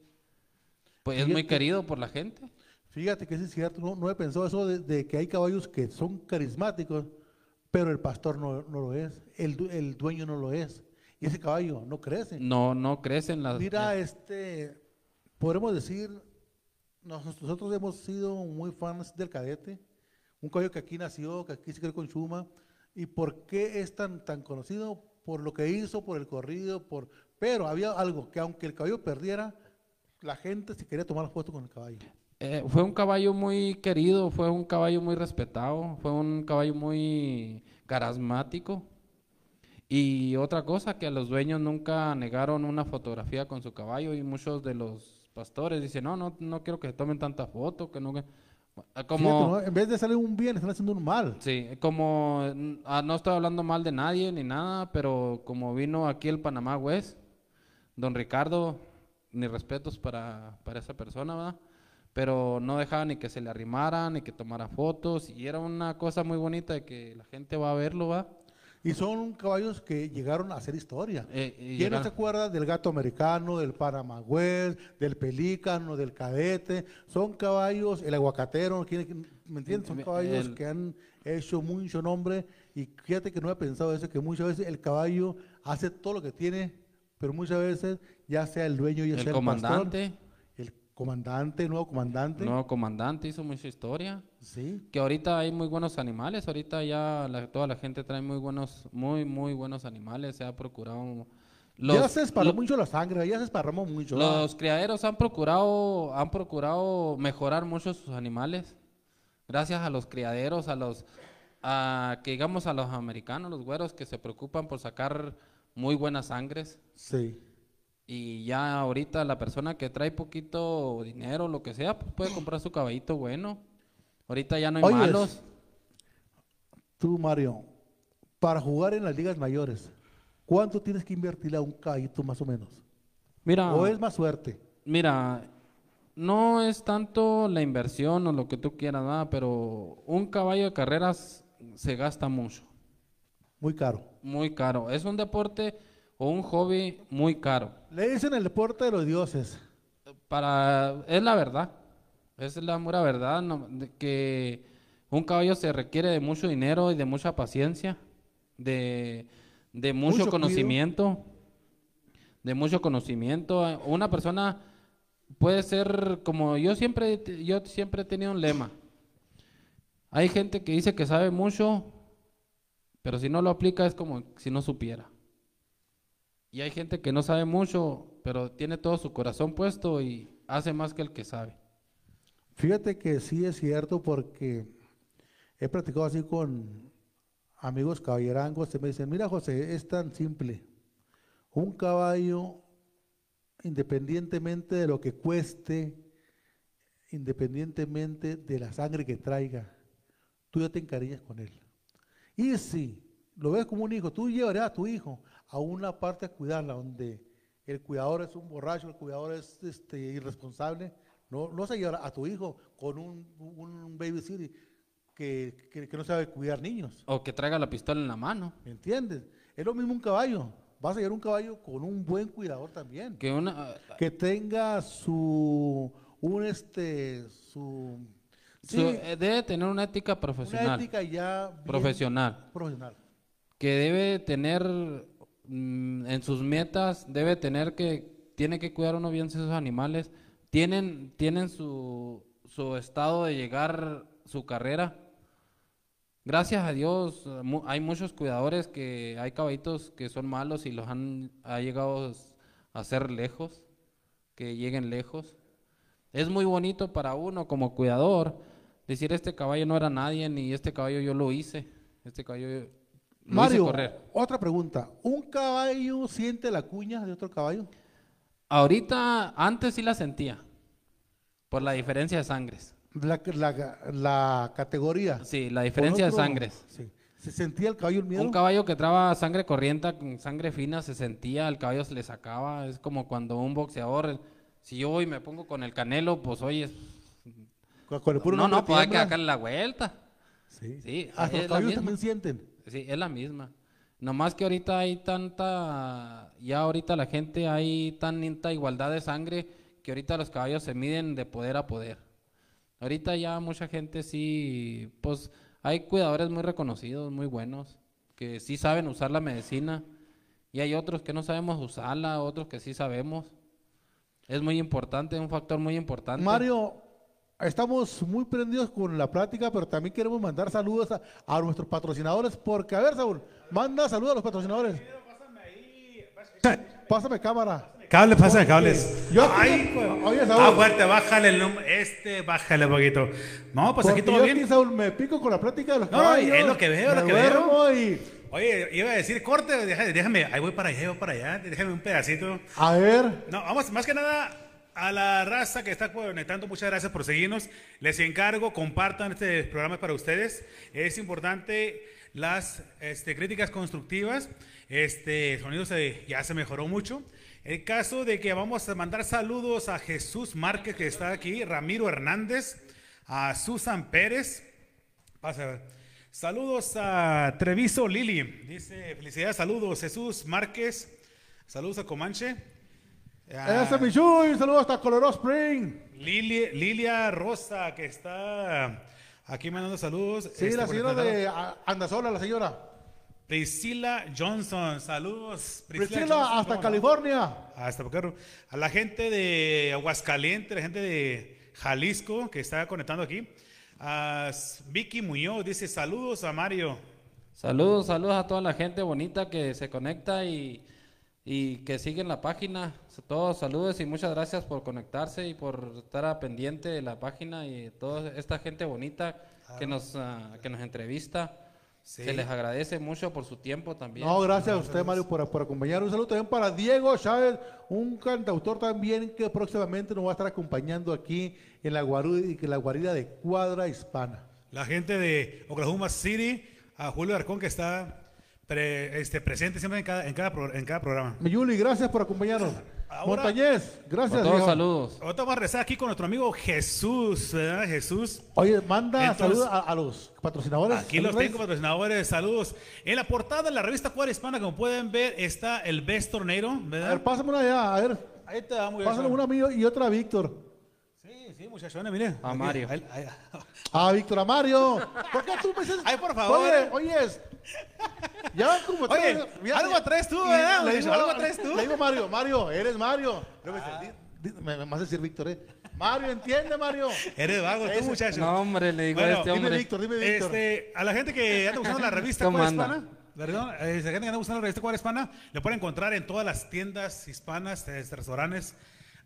Pues es muy Fíjate- querido por la gente. Fíjate que es cierto, no, no he pensado eso de, de que hay caballos que son carismáticos, pero el pastor no, no lo es, el, el dueño no lo es, y ese caballo no crece. No, no crecen las... Mira, eh, este, podemos decir, nos- nosotros hemos sido muy fans del cadete, un caballo que aquí nació, que aquí se creó con Chuma, y por qué es tan, tan conocido por lo que hizo, por el corrido, por, pero había algo que aunque el caballo perdiera, la gente se quería tomar foto con el caballo. eh, fue un caballo muy querido, fue un caballo muy respetado, fue un caballo muy carismático. Y otra cosa, que los dueños nunca negaron una fotografía con su caballo y muchos de los pastores dicen, no, no, no quiero que se tomen tanta foto, que. Que-". Ah, Como, Fíjate, ¿no? En vez de hacerle un bien, están haciendo un mal. Sí, como ah, no estoy hablando mal de nadie ni nada, pero como vino aquí el Panamá West, don Ricardo, mis respetos para, para esa persona, ¿verdad? Pero no dejaba ni que se le arrimara, ni que tomara fotos, y era una cosa muy bonita de que la gente va a verlo, ¿va? Y son caballos que llegaron a hacer historia. Eh, y ¿Quién no se acuerda del gato americano, del Panamagüez, del pelícano, del cadete? Son caballos, el aguacatero, ¿quién- ¿me entiendes? Son caballos el- que han hecho mucho nombre y fíjate que no he pensado eso, que muchas veces el caballo hace todo lo que tiene, pero muchas veces ya sea el dueño, ya El sea comandante, el pastor, el comandante, nuevo comandante. nuevo comandante, hizo mucha historia. Sí. Que ahorita hay muy buenos animales, ahorita ya la- toda la gente trae muy buenos, muy, muy buenos animales, se ha procurado... ya se lo- mucho la sangre, ya se esparramó mucho. Los criaderos han procurado, han procurado mejorar mucho sus animales. Gracias a los criaderos, a los, a, que digamos a los americanos, los güeros que se preocupan por sacar muy buenas sangres. Sí. Y ya ahorita la persona que trae poquito dinero, lo que sea, pues puede comprar su caballito bueno. Ahorita ya no hay Oyes, malos. Tú, Mario, para jugar en las ligas mayores, ¿cuánto tienes que invertirle a un caballito más o menos? Mira, ¿O es más suerte? Mira, no es tanto la inversión o lo que tú quieras, nada, pero un caballo de carreras se gasta mucho, Muy caro. muy caro. Es un deporte, o un hobby muy caro. Le dicen el deporte de los dioses. Para, es la verdad, es la pura verdad, no- de que un caballo se requiere de mucho dinero y de mucha paciencia, de, de mucho, Mucho cuido. conocimiento, de mucho conocimiento. Una persona puede ser como yo siempre, yo siempre he tenido un lema. Hay gente que dice que sabe mucho, pero si no lo aplica es como si no supiera. Y hay gente que no sabe mucho, pero tiene todo su corazón puesto y hace más que el que sabe. Fíjate que sí es cierto porque he platicado así con amigos caballerangos que me dicen, mira José, es tan simple. Un caballo, independientemente de lo que cueste, independientemente de la sangre que traiga, tú ya te encariñas con él. Y si lo ves como un hijo, tú llevarás a tu hijo a una parte a cuidarla, donde el cuidador es un borracho, el cuidador es este, irresponsable. No, no se llevará a tu hijo con un, un babysitter que, que, que no sabe cuidar niños. O que traiga la pistola en la mano. ¿Me entiendes? Es lo mismo un caballo. Vas a llevar un caballo con un buen cuidador también. Que una, Que tenga su, un este, su, sí, eh, debe tener una ética una profesional. ética ya Profesional. profesional. que debe tener mm, en sus metas, debe tener que, tiene que cuidar uno bien sus animales, tienen, tienen su, su estado de llegar su carrera. Gracias a Dios, mu- hay muchos cuidadores que hay caballitos que son malos y los han ha llegado a ser lejos, que lleguen lejos. Es muy bonito para uno como cuidador decir este caballo no era nadie ni este caballo yo lo hice, este caballo lo Mario, correr. otra pregunta. ¿Un caballo siente la cuña de otro caballo? Ahorita, antes sí la sentía, por la diferencia de sangres. La, la- la categoría. Sí, la diferencia de sangres. sí. ¿Se sentía el caballo el miedo? Un caballo que traba sangre corriente con sangre fina se sentía, el caballo se le sacaba. Es como cuando un boxeador, si yo voy y me pongo con el canelo, pues oye, Con- el puro no, no, pues hay que sacarle la vuelta. Sí. Sí, Hasta es los caballos también sienten. Sí, es la misma. Nomás que ahorita hay tanta, ya ahorita la gente hay tanta igualdad de sangre que ahorita los caballos se miden de poder a poder. Ahorita ya mucha gente sí, pues hay cuidadores muy reconocidos, muy buenos, que sí saben usar la medicina y hay otros que no sabemos usarla, otros que sí sabemos. Es muy importante, un factor muy importante. Mario, estamos muy prendidos con la plática, pero también queremos mandar saludos a, a nuestros patrocinadores, porque, a ver, Saúl, manda saludos a los patrocinadores. Pásame cámara. Cables, pasa cables. Yo Ay. Oye, Saúl. Ah, fuerte, bájale el número. Este, bájale un poquito. No, pues aquí todo yo bien. aquí, Saúl, me pico con la plática de los No, caballos. es lo que veo, lo que duermo y, Oye, iba a decir corte, déjame, déjame, ahí voy para allá, voy para allá, déjame un pedacito. a ver, No, vamos, más que nada a la raza que está conectando, muchas gracias por seguirnos. Les encargo, compartan este programa para ustedes. Es importante las este, críticas constructivas. Este sonido se- ya se mejoró mucho. El caso de que vamos a mandar saludos a Jesús Márquez, que está aquí, Ramiro Hernández, a Susan Pérez. Pasa. Saludos a Treviso Lili. Dice, felicidades, saludos, Jesús Márquez. Saludos a Comanche. A ese es mi Chuy, saludos hasta Colorado Spring. Lili- Lilia Rosa, que está aquí mandando saludos. Sí, Este, la señora de Andasola, la señora. Priscila Johnson, saludos. Priscila, Johnson, hasta. California. Hasta. A la gente de Aguascalientes, la gente de Jalisco que está conectando aquí. A Vicky Muñoz dice saludos a Mario. Saludos, saludos a toda la gente bonita que se conecta y, y que sigue en la página. Todos saludos y muchas gracias por conectarse y por estar a pendiente de la página y toda esta gente bonita que nos, ah, que nos entrevista. Sí. Se les agradece mucho por su tiempo también. No, gracias a usted, Mario, por, por acompañarnos. Un saludo también para Diego Chávez, un cantautor también que próximamente nos va a estar acompañando aquí en la, guarida, en la guarida de Cuadra Hispana. La gente de Oklahoma City, a Julio Arcón que está pre- este, presente siempre en cada, en cada, pro- en cada programa. Yuli, gracias por acompañarnos. Ahora- Montañez, gracias. Todos saludos. Ahorita vamos a rezar aquí con nuestro amigo Jesús, ¿verdad? Jesús. Oye, manda Entonces- saludos a, a los patrocinadores. Aquí ¿Los tengo, patrocinadores, saludos. En la portada de la revista Cuadra Hispana, como pueden ver, está el Best Tornado, A ver, ¿verdad? pásame una allá, a ver. Ahí está, muy bien. Pásale una a mí y otra a Víctor. Sí, sí, muchachones, mire. A Mario. ahí- ahí- A Víctor, a Mario. ¿Por qué tú me dices? Ay, por favor. Oye, oyes. Ya como Oye, algo traes tú, le digo- Algo traes tú. Le digo Mario, Mario, eres Mario. Yo me, vas a decir Víctor, ¿eh? Mario, entiende, Mario. Eres vago tú, muchacho. No, hombre, le digo Bueno, a este Dime. Víctor, dime Víctor. Este, a la gente que anda buscando la revista ¿Cómo? Hispana, perdón, eh, la gente que anda buscando la revista Cuadra Hispana, le pueden encontrar en todas las tiendas hispanas, eh, restaurantes,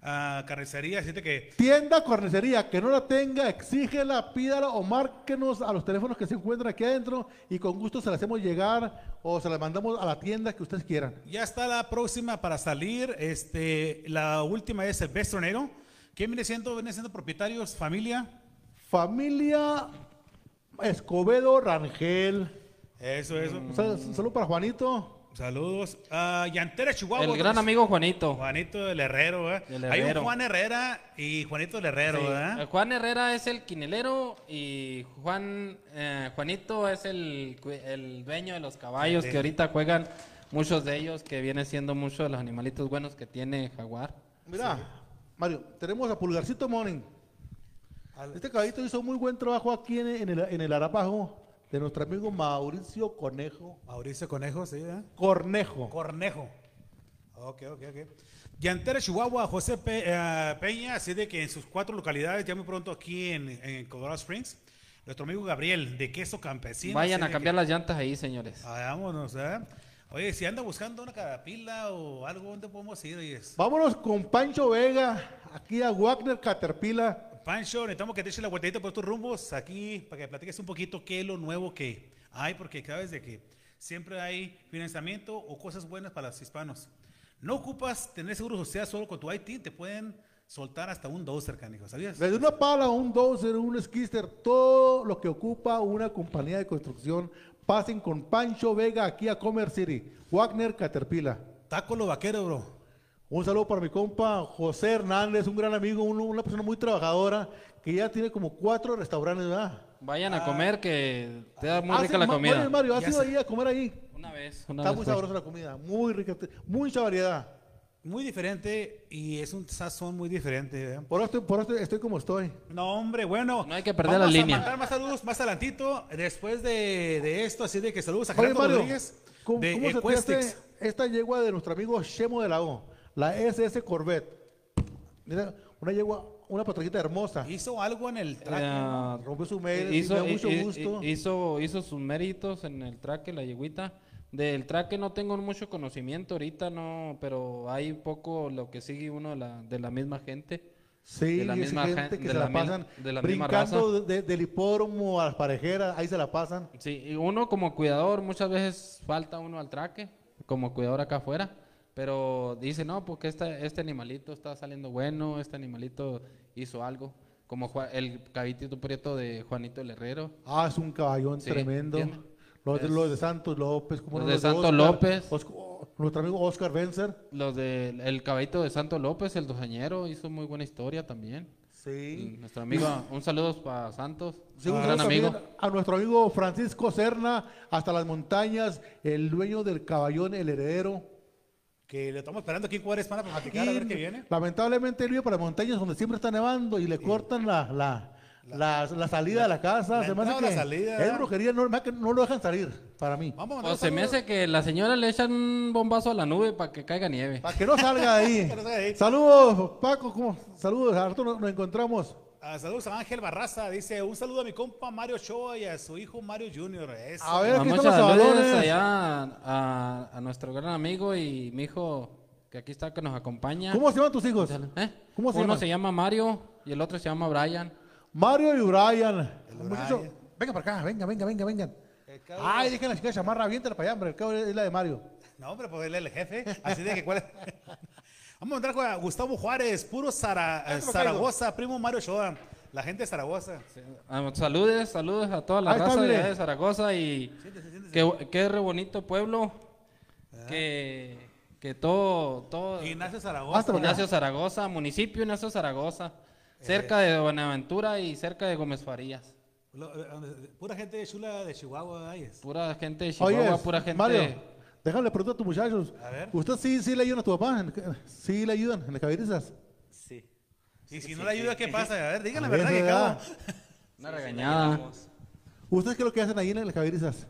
carnicerías, así que Tienda Cornecería, que no la tenga, exígela, pídala o márquenos a los teléfonos que se encuentran aquí adentro y con gusto se las hacemos llegar o se las mandamos a la tienda que ustedes quieran. ya está la próxima para salir. Este, la última es el Best Tornado. ¿Quién viene siendo? Viene siendo propietarios, familia. Familia Escobedo Rangel. Eso, eso. Un sal- un saludo para Juanito. Saludos. Ah, Llantera Chihuahua. El gran amigo Juanito. Juanito del Herrero, ¿verdad? Del Hay un. Juan Herrera y Juanito del Herrero, Sí, ¿verdad? eh, Juan Herrera es el quinelero y Juan eh, Juanito es el, el dueño de los caballos Sí. que ahorita juegan muchos de ellos que viene siendo muchos de los animalitos buenos que tiene Jaguar. Mira, Mario, tenemos a Pulgarcito Morning. Este caballito hizo muy buen trabajo aquí en, en el, en el Arapajo de nuestro amigo Mauricio Conejo. Mauricio Conejo, sí, ¿verdad? Cornejo. Cornejo. Ok, ok, ok. Llantera Chihuahua, José Pe- eh, Peña, así de que en sus cuatro localidades, ya muy pronto aquí en, en Colorado Springs, nuestro amigo Gabriel de Queso Campesino. Vayan a cambiar que- las llantas ahí, señores. Ah, Vámonos, ¿eh? Oye, si anda buscando una carapila o algo, ¿dónde podemos ir? Vámonos con Pancho Vega, aquí a Wagner Caterpillar. Pancho, necesitamos que te eches la vueltita por estos rumbos aquí para que platiques un poquito qué es lo nuevo que hay, porque sabes de que siempre hay financiamiento o cosas buenas para los hispanos. No ocupas tener seguro social solo con tu IT, te pueden soltar hasta un dozer, canijo, ¿sabías? Desde una pala, un dozer, un skister, todo lo que ocupa una compañía de construcción, pasen con Pancho Vega aquí a Comer City. Wagner Caterpillar. Taco lo vaquero, bro. Un saludo para mi compa José Hernández, un gran amigo, un- una persona muy trabajadora, que ya tiene como cuatro restaurantes, ¿verdad? Vayan a comer que te da muy Ah, rica sí, la comida. Oye, Mario, ¿has Ya ido sé. ahí a comer ahí? Una vez. Una Está vez muy fue. sabrosa la comida, muy rica, mucha variedad. Muy diferente y es un sazón muy diferente. ¿eh? Por eso, estoy- por eso estoy como estoy. No, hombre, bueno. No hay que perder vamos la a línea. mandar más saludos más adelantito, después de, de esto, así de que saludos a Oye, Gerardo Mario, Rodríguez ¿cómo, de cómo se esta yegua de nuestro amigo Shemo de la O? La SS Corvette. Mira, una yegua, una patrullita hermosa. Hizo algo en el track. Eh, Rompió su mail, hizo, mucho gusto. hizo, hizo sus méritos en el traque, la yeguita. Del traque no tengo mucho conocimiento ahorita, no, pero hay poco lo que sigue uno de la, de la misma gente. Sí, de la misma gente gen- que de se la pasan de la misma brincando de- del hipódromo a las parejeras, ahí se la pasan. Sí, y uno como cuidador muchas veces falta uno al traque, como cuidador acá afuera, pero dice, no, porque este, este animalito está saliendo bueno, este animalito hizo algo, como el cabitito prieto de Juanito el Herrero. Ah, es un caballón Sí, tremendo. Los de, Es- los de Santos López, como Los de Santos López. nuestro amigo Oscar Benzer. Los del el caballito de Santo López, el dojañero, hizo muy buena historia también. Sí. nuestro amigo, un saludo para Santos, Sí, un gran amigo. A nuestro amigo Francisco Serna, hasta las montañas, el dueño del caballón, el heredero. Que le estamos esperando aquí en Cuadra Hispana para platicar a ver qué viene. Lamentablemente él vive para montañas donde siempre está nevando y le cortan la, la, la, la salida de la casa. la se me hace entrada o que la salida, es brujería, no, que no lo dejan salir, para mí. Vamos O se me hace que la señora le echan un bombazo a la nube para que caiga nieve. Para que no salga de ahí. Saludos, Paco. ¿cómo? Saludos, Arturo. Nos encontramos. Ah, saludos a Ángel Barraza. Dice, un saludo a mi compa Mario Ochoa y a su hijo Mario Junior. Eso. A ver, aquí Muchas están los saludos allá a, a nuestro gran amigo y mi hijo que aquí está que nos acompaña. ¿Cómo se llaman tus hijos? ¿Eh? ¿Cómo se Uno llaman? se llama Mario y el otro se llama Brian. Mario y Brian. Venga para acá, venga, venga, venga, vengan. Ay, dejen la chica de chamarra, aviéntala para allá, hombre. El cabo es la de Mario. No, hombre, pues él es el jefe. Así de que cuál es. Vamos a entrar con Gustavo Juárez, puro Zara- eh, Zaragoza, primo Mario Ochoa. La gente de Zaragoza. Ah, saludes, saludos a toda la Ahí raza de, mire. allá de Zaragoza y qué, qué re bonito pueblo. Que, Que todo, todo. Ignacio Zaragoza. Ignacio Zaragoza, municipio Ignacio Zaragoza, cerca de Buenaventura y cerca de Gómez Farías. Eh, Pura gente de chula de Chihuahua. ahí es. Pura gente de Chihuahua, Oye, pura gente. Mario, déjale preguntar a tus muchachos. A ver. ¿Usted sí, sí le ayudan a tu papá? ¿En- ¿Sí le ayudan en las caballerizas? Sí. Y si no le ayuda, ¿qué pasa? A ver, díganle la verdad que ya. cabo. Una regañada. ¿Ustedes qué es lo que hacen ahí en las caballerizas?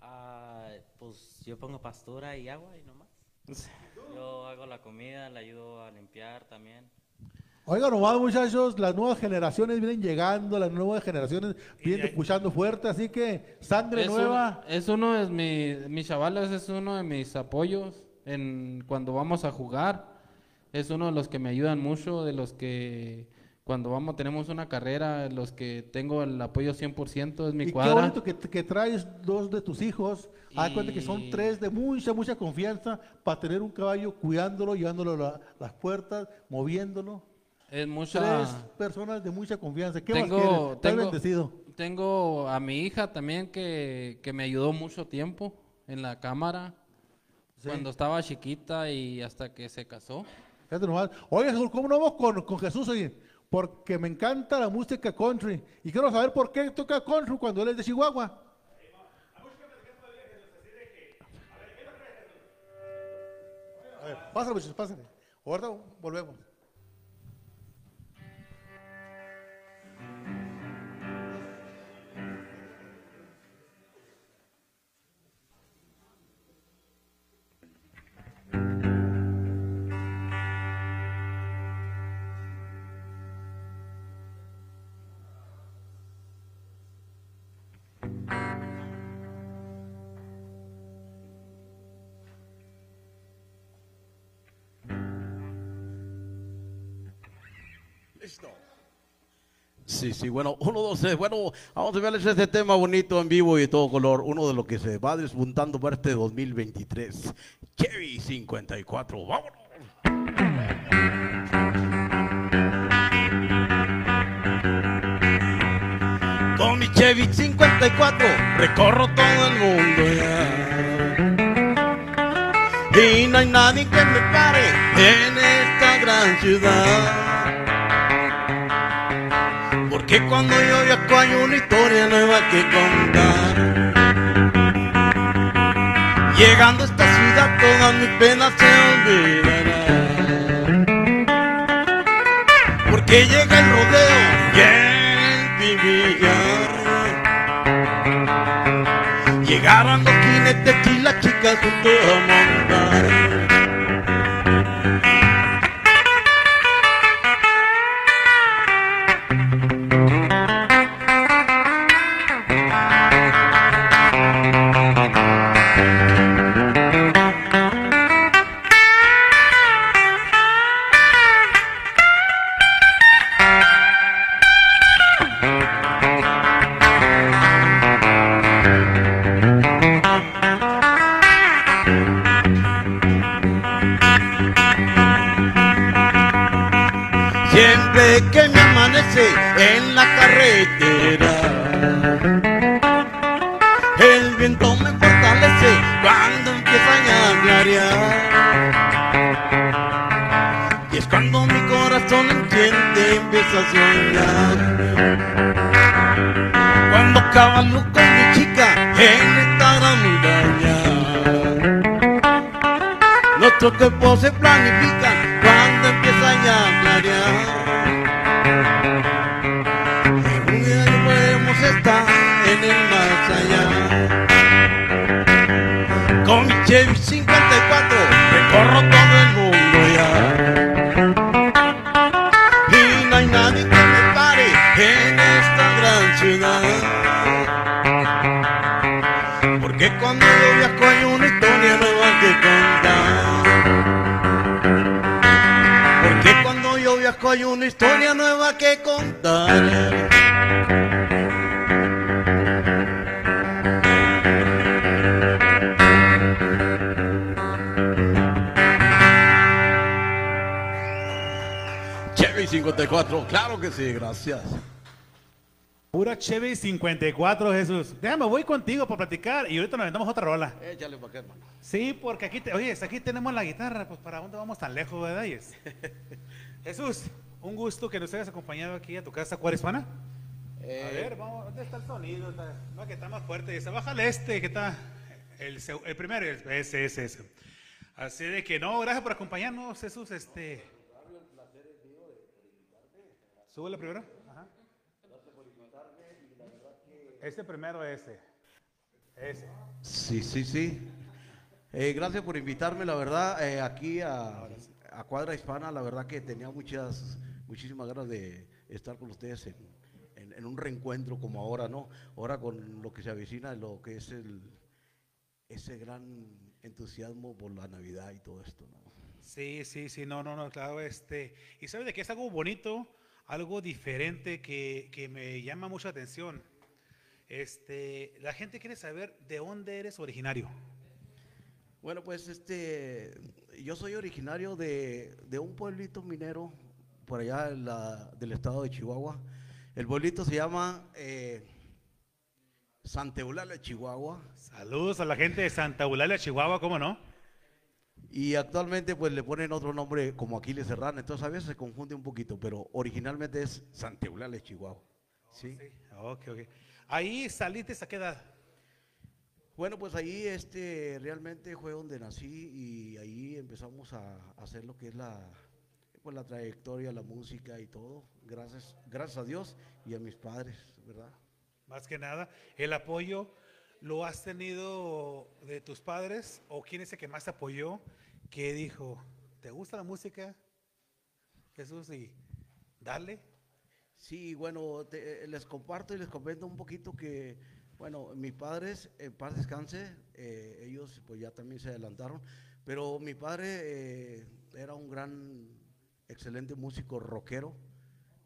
Ah, pues yo pongo pastura y agua y nomás. Yo hago la comida, le ayudo a limpiar también. Oiga, nomás muchachos, las nuevas generaciones vienen llegando, las nuevas generaciones vienen escuchando fuerte, así que sangre Es, un- nueva. es uno de mis, mis chavales, es uno de mis apoyos en cuando vamos a jugar. Es uno de los que me ayudan mucho, de los que cuando vamos tenemos una carrera, los que tengo el apoyo 100% es mi y qué cuadra. bonito que, que traes dos de tus hijos. Haz Y- cuenta que son tres de mucha, mucha confianza para tener un caballo cuidándolo, llevándolo a la- las puertas, moviéndolo. Es mucha Tres personas de mucha confianza. ¿Qué más tengo, quieres? Estás tengo, bendecido. tengo a mi hija también que, que me ayudó mucho tiempo en la cámara cuando estaba chiquita y hasta que se casó. Oye, Jesús, ¿cómo no vamos con, con Jesús hoy? Porque me encanta la música country. Y quiero saber por qué toca country cuando él es de Chihuahua. A ver, pásale, muchachos, pásale. Ahorita volvemos. Sí, sí, bueno, uno, dos, bueno, vamos a verles este tema bonito en vivo y de todo color, uno de lo que se va despuntando para este 2023. Chevy 54, vámonos. Con mi Chevy 54 recorro todo el mundo. Y no hay nadie que me pare en esta gran ciudad. Porque cuando yo viajo hay una historia nueva que contar. Llegando a esta ciudad todas mis penas se olvidarán. Porque llega el rodeo y el billar. Llegaron los jinetes y las chicas junto a montar. Cabalgo con mi chica en esta gran montaña. Nuestros cuerpos se historia nueva que contar. Chevy 54, claro que sí, gracias. Pura Chevy 54, Jesús. Déjame, voy contigo para platicar y ahorita nos aventamos otra rola. Échale para acá, hermano. Sí, porque aquí, te- oye, aquí tenemos la guitarra, pues para dónde vamos tan lejos, ¿verdad? Jesús, un gusto que nos hayas acompañado aquí a tu casa, ¿cuál hispana? A Eh, ver, vamos, ¿dónde está el sonido? Está- no, que está más fuerte. Dice, bájale este, que está. El, el primero, ese, ese, ese. Así de que no, gracias por acompañarnos, Jesús. Este. Súbele primero. Ajá. Este primero, ese. Ese. Sí, sí, sí. Eh, gracias por invitarme, la verdad, eh, aquí a, a Cuadra Hispana. La verdad que tenía muchas, muchísimas ganas de estar con ustedes en, en- en un reencuentro como ahora, ¿no? Ahora con lo que se avecina, lo que es el, ese gran entusiasmo por la Navidad y todo esto, ¿no? Sí, sí, sí, no, no, no, claro, este, y sabes de que es algo bonito, algo diferente que, que me llama mucha atención. Este, la gente quiere saber de dónde eres originario. Bueno, pues este, yo soy originario de, de un pueblito minero por allá la- del estado de Chihuahua. El pueblito se llama eh, Santa Eulalia, Chihuahua. Saludos a la gente de Santa Eulalia, Chihuahua, ¿cómo no? Y actualmente pues le ponen otro nombre como Aquiles Serrano, entonces a veces se confunde un poquito, pero originalmente es Santa Eulalia, Chihuahua. ¿sí? Sí, ok, ok. Ahí saliste a qué edad? Bueno, pues ahí este realmente fue donde nací y ahí empezamos a hacer lo que es la, pues, la trayectoria, la música y todo. Gracias, gracias a Dios y a mis padres, ¿verdad? Más que nada, el apoyo lo has tenido de tus padres o quién es el que más te apoyó que dijo, ¿te gusta la música? Jesús, y dale. Sí, bueno, te- les comparto y les comento un poquito que, bueno, mis padres, en paz descanse, eh, ellos pues ya también se adelantaron, pero mi padre eh, era un gran, excelente músico rockero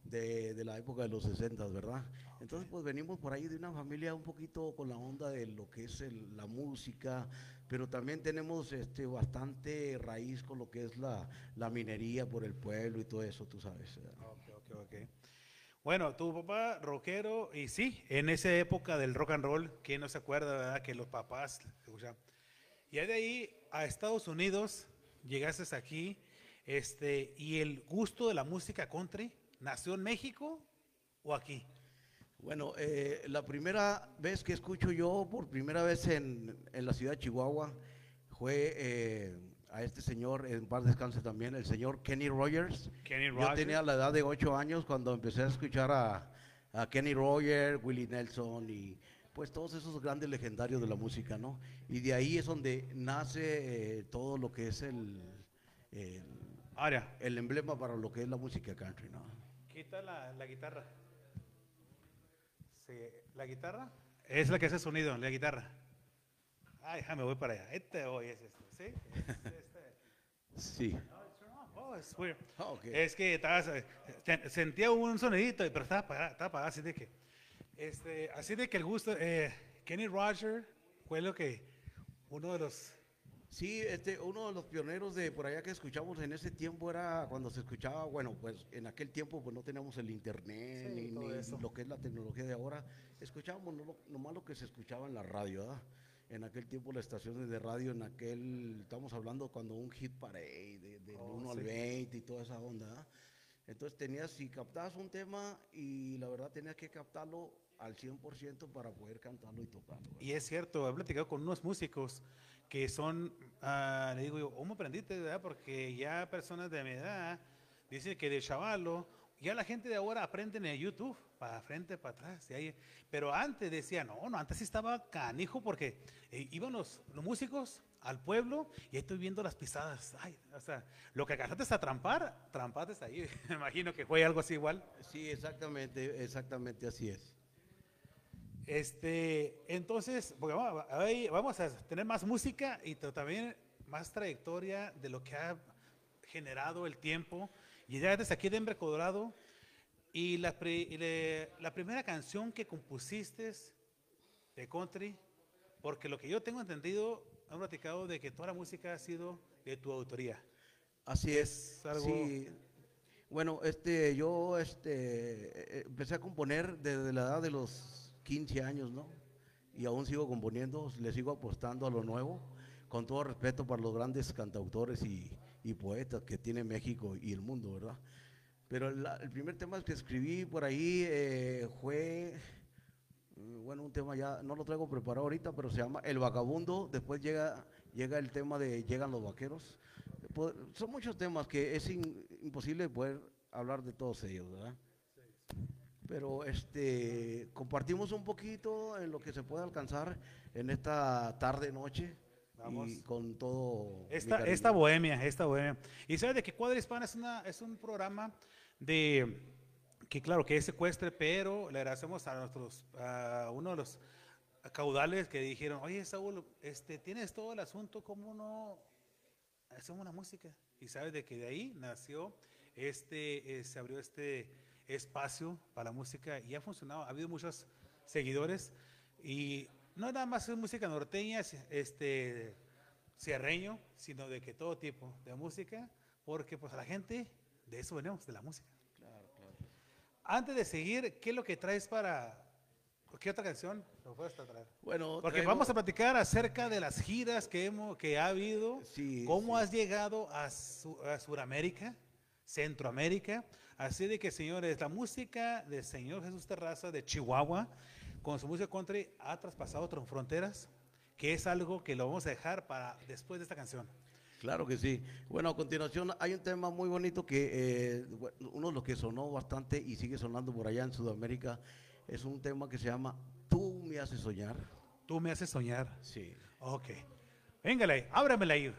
de, de la época de los 60, ¿verdad? Entonces pues venimos por ahí de una familia un poquito con la onda de lo que es el- la música, pero también tenemos este, bastante raíz con lo que es la, la minería por el pueblo y todo eso, tú sabes. ¿verdad? Ok, ok, ok. Bueno, tu papá rockero, y sí, en esa época del rock and roll, ¿quién no se acuerda, verdad? Que los papás escuchaban. Y de ahí a Estados Unidos, llegaste aquí, este, y el gusto de la música country, ¿nació en México o aquí? Bueno, eh, la primera vez que escucho yo por primera vez en, en la ciudad de Chihuahua fue eh, a este señor, en paz descanse también, el señor Kenny Rogers. Kenny Yo Rogers. tenía la edad de 8 años cuando empecé a escuchar a, a Kenny Rogers, Willie Nelson y pues todos esos grandes legendarios de la música, ¿no? Y de ahí es donde nace eh, todo lo que es el, el, Ahora, el emblema para lo que es la música country, ¿no? quita la, la guitarra. Sí, la guitarra es la que hace sonido, la guitarra. Ay, déjame, voy para allá. Este hoy es este, ¿sí? Es este. Sí. Oh, it's weird. Ah, ok. Es que estaba, se- sentía un sonidito, pero estaba apagado, estaba apagado, así de que, este, así de que el gusto, eh, Kenny Roger fue lo que, uno de los, Sí, este, uno de los pioneros de por allá que escuchamos en ese tiempo era cuando se escuchaba, bueno, pues en aquel tiempo pues no teníamos el internet Sí, ni, ni lo que es la tecnología de ahora, escuchábamos no, lo- nomás lo que se escuchaba en la radio, ¿verdad? En aquel tiempo las estaciones de radio, en aquel, estamos hablando cuando un hit parade, de- del Oh, 1 al sí. 20 y toda esa onda, ¿verdad? Entonces tenías, si captabas un tema y la verdad tenías que captarlo al 100% para poder cantarlo y tocarlo. ¿verdad? y es cierto, he platicado con unos músicos que son, ah, le digo yo, ¿cómo aprendiste, verdad? Porque ya personas de mi edad dicen que de chavalo, ya la gente de ahora aprende en el YouTube, para frente, para atrás, ahí, pero antes decía, no, no, antes estaba canijo porque eh, iban los, los músicos al pueblo y ahí estoy viendo las pisadas, ay, o sea, lo que alcanzaste a trampar, trampaste ahí, me imagino que fue algo así igual. Sí, exactamente, exactamente así es. Este, entonces, porque vamos, a- ahí vamos a tener más música y también más trayectoria de lo que ha generado el tiempo. Y ya desde aquí, Denver, Colorado. Y la, y le- la primera canción que compusiste de country, porque lo que yo tengo entendido, han platicado de que toda la música ha sido de tu autoría. Así es. algo- Sí. Bueno, este, yo este, eh, empecé a componer desde la edad de los 15 años, ¿no? Y aún sigo componiendo, le sigo apostando a lo nuevo, con todo respeto para los grandes cantautores y, y poetas que tiene México y el mundo, ¿verdad? Pero la- el primer tema que escribí por ahí eh, fue, bueno, un tema ya, no lo traigo preparado ahorita, pero se llama El Vagabundo. Después llega, llega el tema de Llegan los Vaqueros. Po- Son muchos temas que es in- imposible poder hablar de todos ellos, ¿verdad? Pero este, compartimos un poquito en lo que se puede alcanzar en esta tarde, noche. Vamos. Y con todo. Esta, esta bohemia, esta bohemia. Y sabes de que Cuadra Hispana es, una, es un programa de que claro que es secuestre, pero le agradecemos a nuestros, a uno de los caudales que dijeron, oye Saúl, este, tienes todo el asunto, ¿cómo no hacemos una música? Y sabes de que de ahí nació este, eh, se abrió este espacio para la música y ha funcionado, ha habido muchos seguidores y no nada más es música norteña, este, cierreño, sino de que todo tipo de música, porque pues a la gente de eso venimos, de la música. Antes de seguir, ¿qué es lo que traes para, qué otra canción nos puedes traer? Bueno, Porque traigo- vamos a platicar acerca de las giras que, hemos, que ha habido, Sí, cómo sí. has llegado a, Su- a Sudamérica, Centroamérica. Así de que, señores, la música del señor Jesús Terraza de Chihuahua, con su música country, ha traspasado otras fronteras, que es algo que lo vamos a dejar para después de esta canción. Claro que sí. Bueno, a continuación hay un tema muy bonito que eh, uno de los que sonó bastante y sigue sonando por allá en Sudamérica es un tema que se llama Tú me haces soñar. Tú me haces soñar. Sí. Ok. Véngale ahí, ábramela ahí.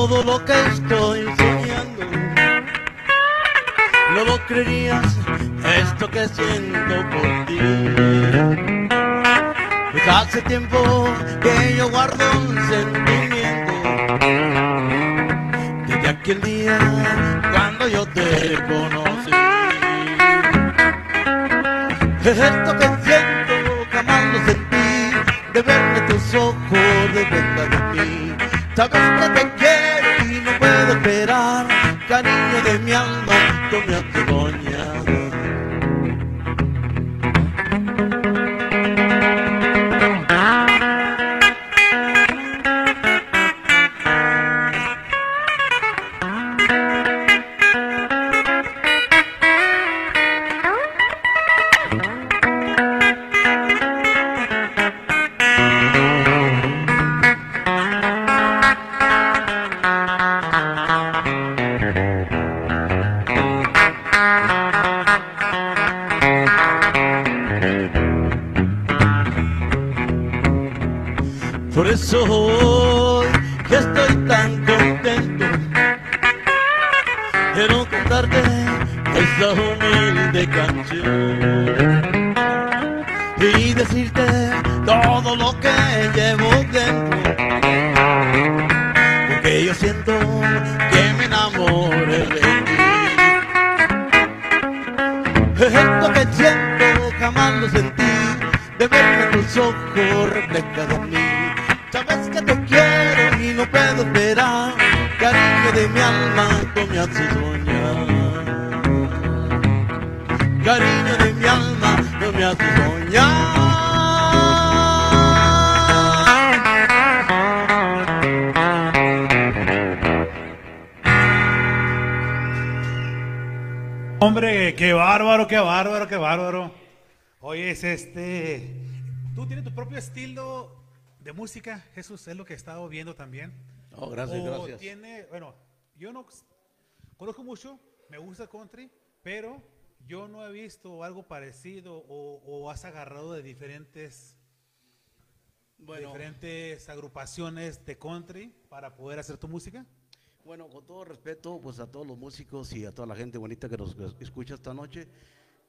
Todo lo que estoy soñando, no lo creerías esto que siento por ti. Pues hace tiempo que yo guardo un sentimiento desde aquel día cuando yo te conocí. Es esto que siento, jamás lo sentí, de verme tus ojos de de. Sabes Oye, es este. ¿Tú tienes tu propio estilo de música, Jesús? Es lo que he estado viendo también. Oh, gracias, O gracias. tiene, bueno, yo no conozco mucho, me gusta country, pero yo no he visto algo parecido o, o has agarrado de diferentes, Bueno. diferentes agrupaciones de country para poder hacer tu música. Bueno, con todo respeto, pues a todos los músicos y a toda la gente bonita que nos escucha esta noche,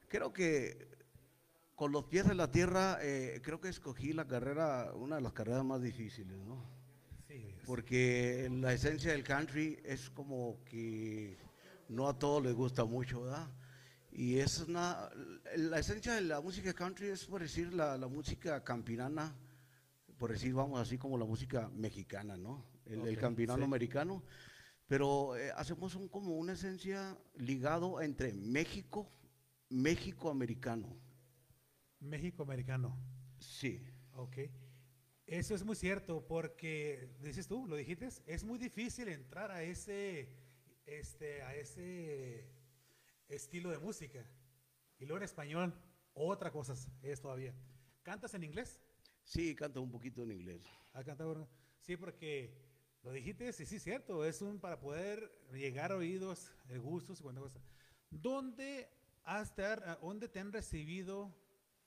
creo que con los pies en la tierra, eh, creo que escogí la carrera, una de las carreras más difíciles, ¿no? Sí, Porque la esencia del country es como que no a todos les gusta mucho, ¿verdad? Y es una, la esencia de la música country es por decir la, la música campirana, por decir, vamos, así como la música mexicana, ¿no? El, el Ok, campirano sí. americano. Pero eh, hacemos un, como una esencia ligado entre México, México americano. México americano. Sí. Ok. Eso es muy cierto porque, dices tú, lo dijiste, es muy difícil entrar a ese, este, a ese estilo de música. Y luego en español, otra cosa es todavía. ¿Cantas en inglés? Sí, canto un poquito en inglés. ¿Has cantado? Sí, porque lo dijiste, sí, sí, cierto, es un para poder llegar a oídos, gustos y cuánta cosa. ¿Dónde, has ¿Dónde te han recibido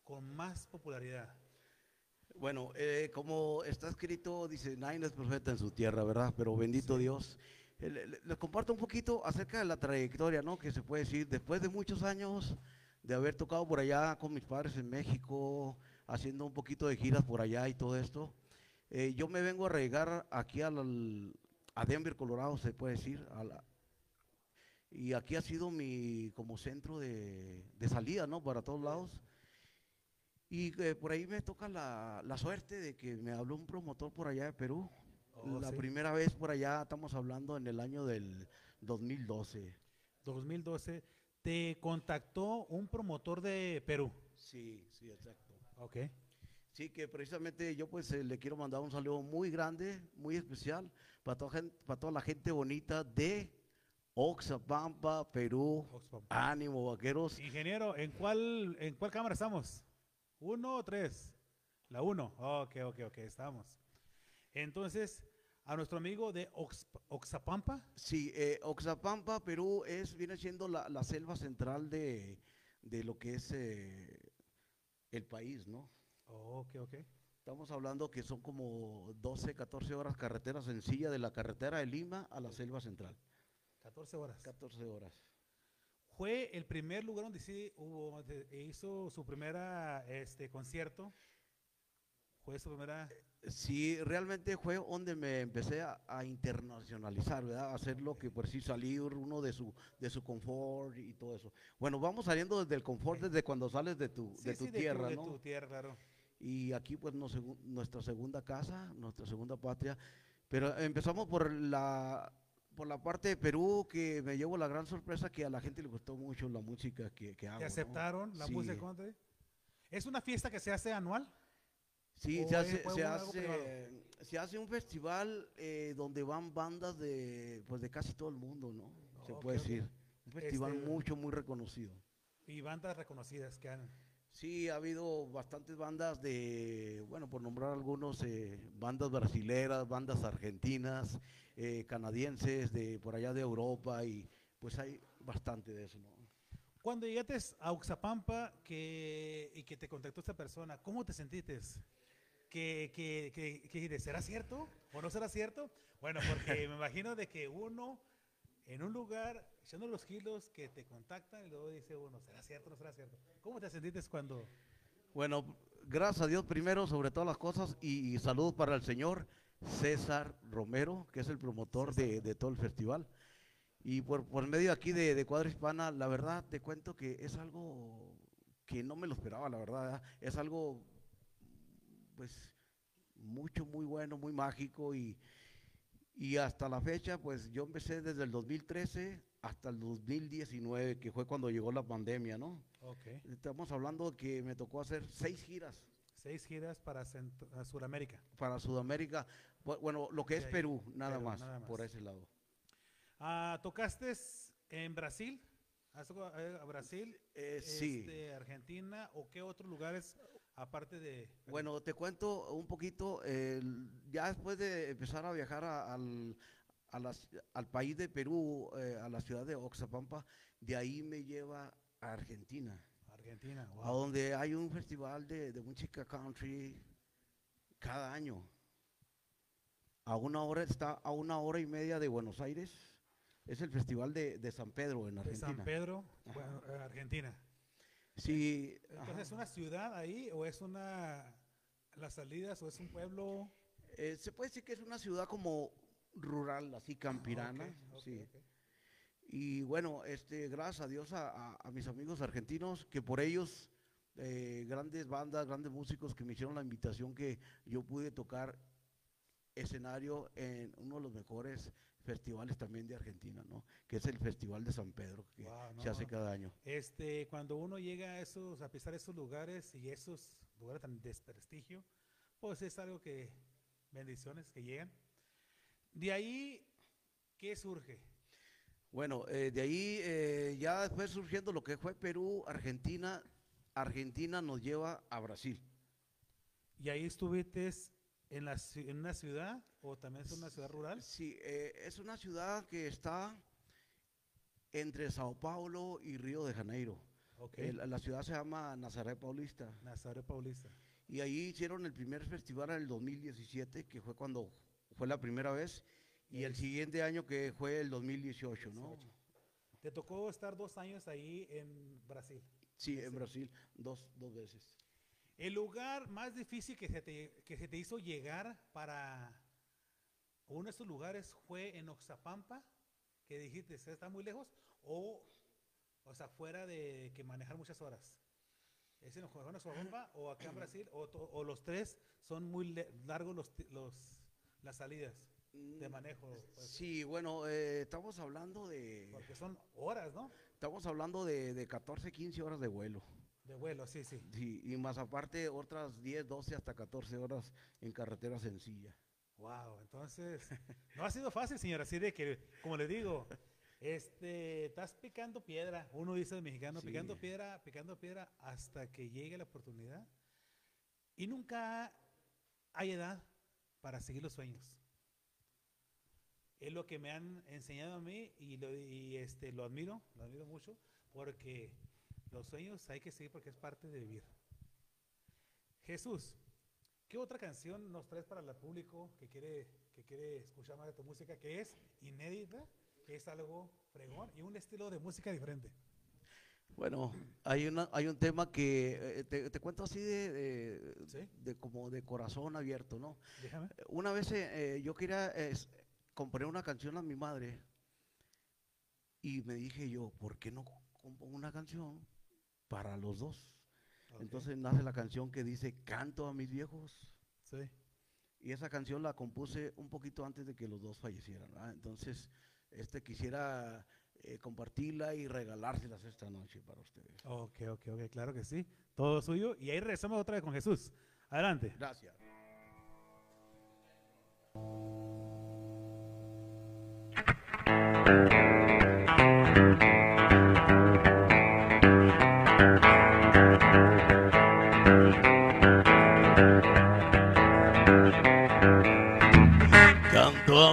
con más popularidad? Bueno, eh, como está escrito, dice, nadie es profeta en su tierra, ¿verdad? Pero bendito Dios. Eh, le- le- Les comparto un poquito acerca de la trayectoria, ¿no? Que se puede decir, después de muchos años de haber tocado por allá con mis padres en México, haciendo un poquito de giras por allá y todo esto, eh, yo me vengo a arraigar aquí al, a Denver, Colorado, se puede decir, a la- y aquí ha sido mi como centro de, de salida, ¿no? Para todos lados. Y eh, por ahí me toca la, la suerte de que me habló un promotor por allá de Perú. Oh, la sí. primera vez por allá, estamos hablando en el año del 2012. 2012, te contactó un promotor de Perú. Sí, sí, exacto. Ok. Sí, que precisamente yo pues eh, le quiero mandar un saludo muy grande, muy especial para toda, gen- para toda la gente bonita de Oxapampa, Perú. Oxapampa. Ánimo, vaqueros. Ingeniero, ¿en cuál, ¿en cuál cámara estamos? ¿Uno o tres? La uno. Ok, ok, ok, estamos. Entonces, a nuestro amigo de Ox- Oxapampa. Sí, eh, Oxapampa, Perú, es, viene siendo la, la selva central de, de lo que es eh, el país, ¿no? ok, ok. Estamos hablando que son como 12, 14 horas carretera sencilla de la carretera de Lima a la selva central. 14 horas. 14 horas. Fue el primer lugar donde sí hubo, de- hizo su primera este, concierto. Fue su primera. Sí, realmente fue donde me empecé a, a internacionalizar, ¿verdad? A hacer lo que por sí salir uno de su, de su confort y todo eso. Bueno, vamos saliendo desde el confort desde cuando sales de tu, Sí, de sí, tu tierra, de ¿no? tu tierra, claro. y aquí pues nos nuestra segunda casa, nuestra segunda patria. Pero empezamos por la, por la parte de Perú, que me llevo la gran sorpresa que a la gente le gustó mucho la música que, que hago. ¿Te ¿no? aceptaron la Sí. música? ¿cómo te- ¿Es una fiesta que se hace anual? Sí, ¿O se hace, se, hace, se hace un festival eh, donde van bandas de, pues de casi todo el mundo, ¿no? Se puede decir. Un festival Este- mucho, muy reconocido. Y bandas reconocidas que han. Sí, ha habido bastantes bandas de, bueno, por nombrar algunos, eh, bandas brasileras, bandas argentinas, eh, canadienses, de por allá de Europa, y pues hay bastante de eso, ¿no? Cuando llegaste a Uxapampa que, y que te contactó esta persona, ¿cómo te sentiste? ¿Que, que, que, que dijiste, ¿será cierto o no será cierto? Bueno, porque me imagino de que uno en un lugar echando los kilos que te contactan y luego dice uno, ¿será cierto o no será cierto? ¿Cómo te sentiste cuando... Bueno, gracias a Dios primero sobre todas las cosas, y, y saludos para el señor César Romero, que es el promotor de, de todo el festival. Y por, por medio aquí de, de Cuadra Hispana, la verdad te cuento que es algo que no me lo esperaba, la verdad. Es algo, pues, mucho, muy bueno, muy mágico. Y, y hasta la fecha, pues yo empecé desde el 2013 hasta el 2019, que fue cuando llegó la pandemia, ¿no? Ok. Estamos hablando que me tocó hacer seis giras Seis giras para Cent- a Sudamérica. para Sudamérica. Bu- Bueno, lo que es Perú, nada, Perú, más, nada más. por ese lado. Ah, ¿Tocaste en Brasil? ¿Has tocado eh, a Brasil? Eh, sí. este, Argentina o qué otros lugares aparte de... Bueno, te cuento un poquito, ya después de empezar a viajar a- al, a la ci- al país de Perú, eh, a la ciudad de Oxapampa, de ahí me lleva a Argentina, Argentina, a wow. donde hay un festival de, de música country cada año. A una hora está a una hora y media de Buenos Aires. Es el festival de, de San Pedro en De Argentina. San Pedro, bueno, Argentina. Sí. Entonces, ¿es una ciudad ahí o es una las salidas o es un pueblo? Eh, se puede decir que es una ciudad como rural, así campirana. ok, sí. Y bueno, este, gracias a Dios a, a- a mis amigos argentinos, que por ellos, eh, grandes bandas, grandes músicos que me hicieron la invitación que yo pude tocar escenario en uno de los mejores festivales también de Argentina, ¿no? Que es el Festival de San Pedro, que Wow, no, se hace cada año. Este, cuando uno llega a esos, a pisar esos lugares y esos lugares tan desprestigio, pues es algo que, bendiciones que llegan. De ahí, ¿qué surge? Bueno, eh, de ahí eh, ya después surgiendo lo que fue Perú, Argentina, Argentina nos lleva a Brasil. ¿Y ahí estuviste en, la, en una ciudad o también es una ciudad rural? Sí, eh, es una ciudad que está entre Sao Paulo y Río de Janeiro. Ok. El- la ciudad se llama Nazaret Paulista. Nazaret Paulista. Y ahí hicieron el primer festival en el 2017, que fue cuando fue la primera vez, y el siguiente año que fue el 2018, ¿no? Te tocó estar dos años ahí en Brasil. Sí, en Brasil, dos, dos veces. El lugar más difícil que se te, que se te hizo llegar para uno de esos lugares fue en Oxapampa, que dijiste, "¿Se ¿está muy lejos? O, o sea, fuera de que manejar muchas horas. ¿Es en Oxapampa o acá en Brasil? O, o los tres son muy largos los, los, las salidas de manejo? pues, Sí, bueno, eh, estamos hablando de, Porque son horas, ¿no? estamos hablando de, de 14, 15 horas de vuelo. De vuelo, sí, sí. Sí, y más aparte otras 10, 12 hasta 14 horas en carretera sencilla. Wow, entonces no ha sido fácil, señora. Así de que, como le digo, este, estás picando piedra. Uno dice el mexicano, Sí. picando piedra, picando piedra hasta que llegue la oportunidad. Y nunca hay edad para seguir los sueños. Es lo que me han enseñado a mí y lo, y, este, lo admiro, lo admiro mucho, porque los sueños hay que seguir porque es parte de vivir. Jesús, ¿Qué otra canción nos traes para el público que quiere, que quiere escuchar más de tu música, que es inédita, que es algo fregón y un estilo de música diferente? Bueno, hay, una, hay un tema que eh, te, te cuento así de, de- ¿Sí? de como de corazón abierto, ¿no? Déjame. Una vez eh, eh, yo quería, eh, compré una canción a mi madre y me dije yo, ¿por qué no compongo una canción para los dos? Entonces nace la canción que dice, canto a mis viejos. Sí. Y esa canción la compuse un poquito antes de que los dos fallecieran. ¿verdad? Entonces, este quisiera eh, compartirla y regalárselas esta noche para ustedes. Ok, ok, ok, claro que sí. Todo suyo. Y ahí regresamos otra vez con Jesús. Adelante. Gracias.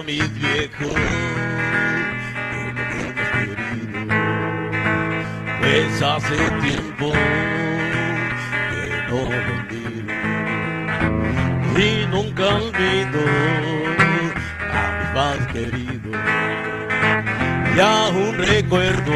Mis viejos pues hace tiempo que no los y nunca olvido a mi más querido. Y aún recuerdo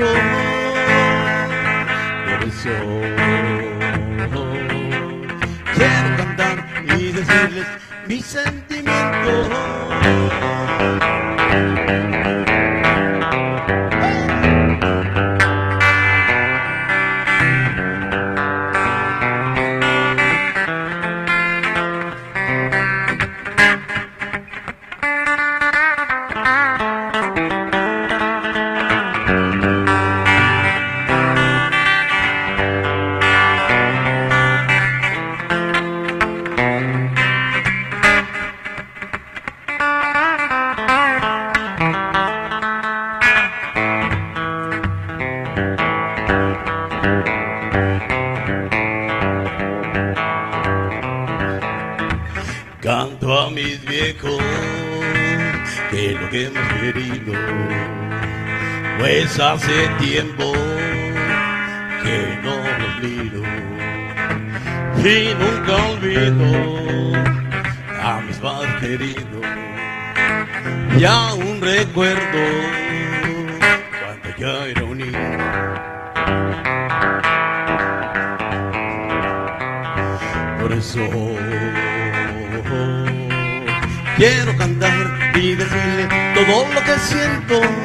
Por eso quiero cantar y decirles mis hace tiempo que no los miro y nunca olvido a mis más queridos y aún recuerdo cuando yo era un niño. Por eso quiero cantar y decirle todo lo que siento.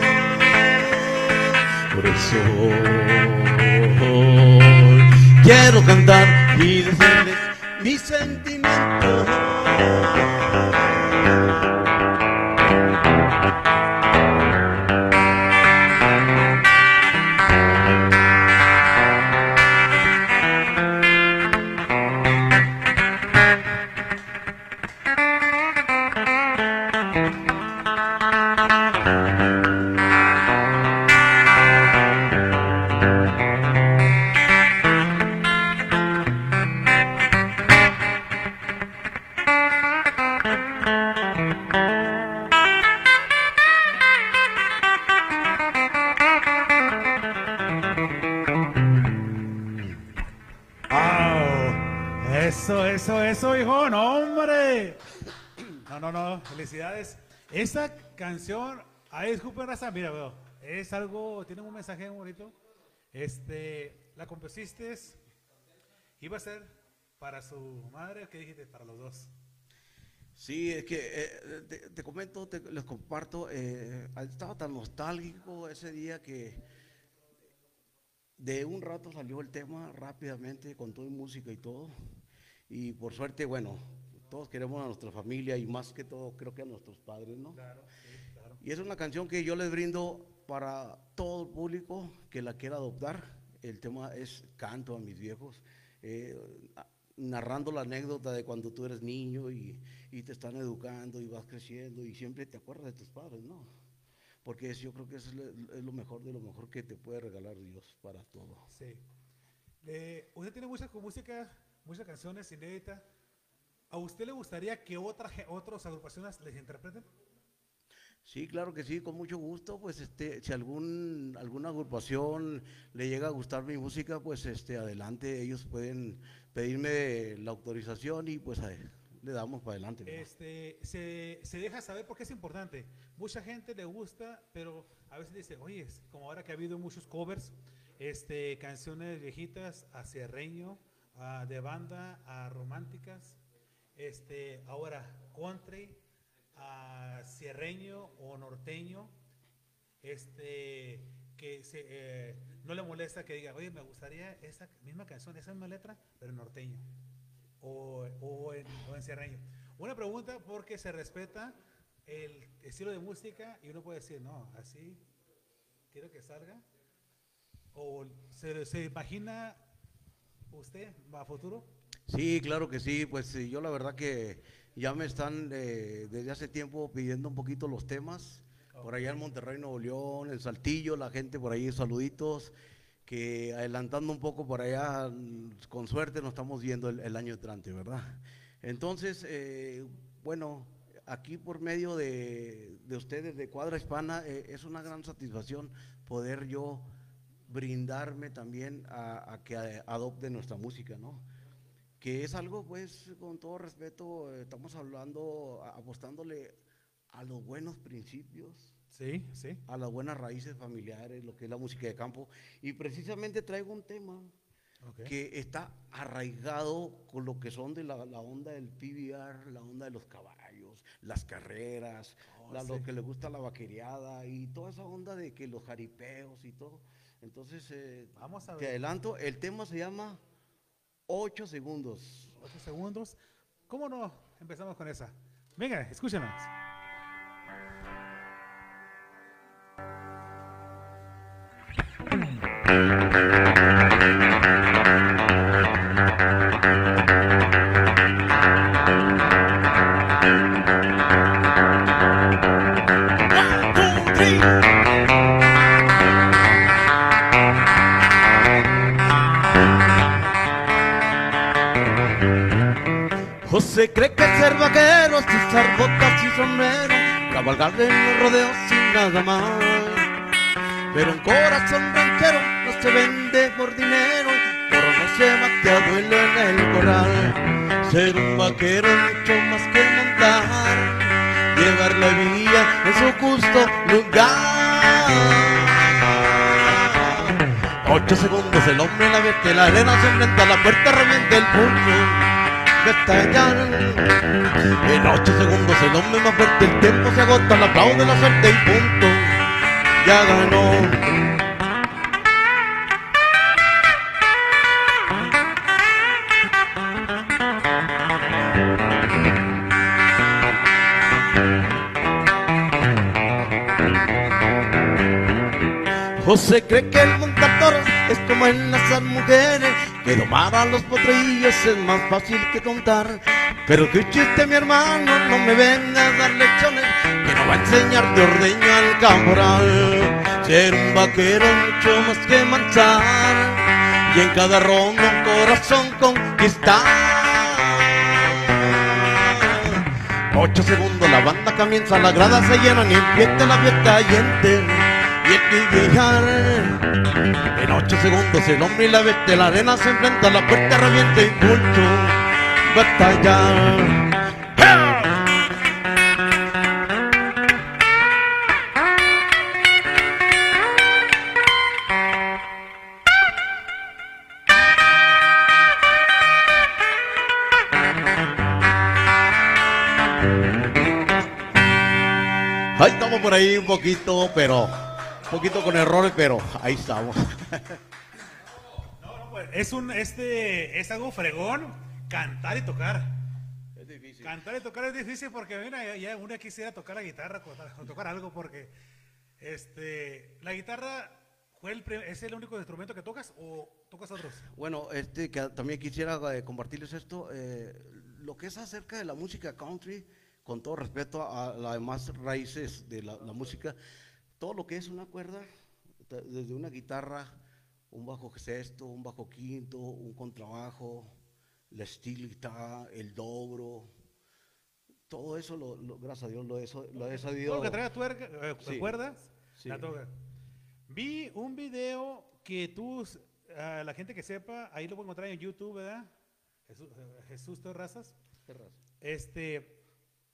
Quiero cantar y decirle mis sentimientos. Esa canción, ay, disculpen, raza, mira, veo, es algo, tiene un mensaje muy bonito. Este, la compusiste, iba a ser para su madre, ¿qué dijiste? Para los dos. Sí, es que eh, te, comento, te- les comparto, eh, estaba tan nostálgico ese día que de un rato salió el tema rápidamente con todo música y todo. Y por suerte, bueno, todos queremos a nuestra familia y más que todo creo que a nuestros padres, ¿no? Y es una canción que yo les brindo para todo el público que la quiera adoptar. El tema es Canto a mis viejos, eh, narrando la anécdota de cuando tú eres niño y, y te están educando y vas creciendo y siempre te acuerdas de tus padres, ¿no? Porque es- yo creo que eso es lo mejor de lo mejor que te puede regalar Dios para todo. Sí. Eh, usted tiene mucha música, muchas canciones inéditas. ¿A usted le gustaría que otra, ge- otras agrupaciones les interpreten? Sí, claro que sí, con mucho gusto. Pues este, si algún, alguna agrupación le llega a gustar mi música, pues este, adelante, ellos pueden pedirme la autorización y pues le damos para adelante. ¿no? Este, se, se deja saber porque es importante. Mucha gente le gusta, pero a veces dice, oye, como ahora que ha habido muchos covers, este, canciones viejitas a cierreño, a de banda, a románticas, este, ahora country, a cierreño o norteño, este, que se, eh, no le molesta que diga, oye, me gustaría esa misma canción, esa misma letra, pero en norteño o, o en, o en cierreño. Una pregunta porque se respeta el estilo de música y uno puede decir, no, así quiero que salga. ¿O se, se imagina usted a futuro? Sí, claro que sí. Pues sí, yo la verdad que ya me están eh, desde hace tiempo pidiendo un poquito los temas. Por allá en Monterrey, Nuevo León, en Saltillo, la gente por ahí, saluditos. Que adelantando un poco por allá, con suerte nos estamos viendo el, el año entrante, ¿verdad? Entonces, eh, bueno, aquí por medio de, de ustedes, de Cuadra Hispana, eh, es una gran satisfacción poder yo brindarme también a, a que a- adopten nuestra música, ¿no? Que es algo, pues, con todo respeto, eh, estamos hablando, apostándole a los buenos principios, Sí, sí. a las buenas raíces familiares, lo que es la música de campo. Y precisamente traigo un tema que está arraigado con lo que son de la, la onda del PBR, la onda de los caballos, las carreras, la- lo que le gusta la vaquereada y toda esa onda de que los jaripeos y todo. Entonces, eh, Vamos a te ver. adelanto, el tema se llama 8 segundos. Ocho segundos. ¿Cómo no? Empezamos con esa. Venga, escúchanos. José cree que ser vaquero es usar botas y sombrero, cabalgar en los rodeos sin nada más. Pero un corazón ranchero no se vende por dinero, pero no se mate a duelo en el corral. Ser un vaquero es mucho más que montar, llevar la vida en su justo lugar. Ocho segundos el hombre la vete, la arena se enfrenta, la puerta revienta el puño de estallar. En ocho segundos el hombre más fuerte, el tiempo se agota, la aplaude la suerte y punto, ya ganó. José cree que el montador es como en las mujeres, que domar a los potrillos es más fácil que contar. Pero que chiste mi hermano, no me venga a dar lecciones, que no va a enseñar de ordeño al camoral. Ser un vaquero mucho más que manchar, y en cada ronda un corazón conquistar. Ocho segundos, la banda comienza, la grada se llena, ni empieza la fiesta caliente y el que. En ocho segundos el hombre y la bestia, la arena se enfrenta, la puerta revienta y punto, batalla. Ahí estamos por ahí un poquito, pero un poquito con errores, pero ahí estamos. No, no, pues, es un, este, es algo fregón, cantar y tocar. Es difícil. Cantar y tocar es difícil porque, mira, ya, uno quisiera tocar la guitarra o tocar algo porque, este, la guitarra fue el, es el único instrumento que tocas o tocas otros. Bueno, este, que también quisiera eh, compartirles esto. eh, lo que es acerca de la música country, con todo respeto a las demás raíces de la, la música, todo lo que es una cuerda, desde una guitarra, un bajo sexto, un bajo quinto, un contrabajo, la steel guitar, el dobro, todo eso, lo, lo- gracias a Dios, lo he, lo he sabido. Todo lo que traiga tuerca, eh, Sí. cuerdas, Sí. la toca. Vi un video que tú, a la gente que sepa, ahí lo pueden encontrar en YouTube, ¿verdad? Jesús, eh, Jesús Terrazas. Este,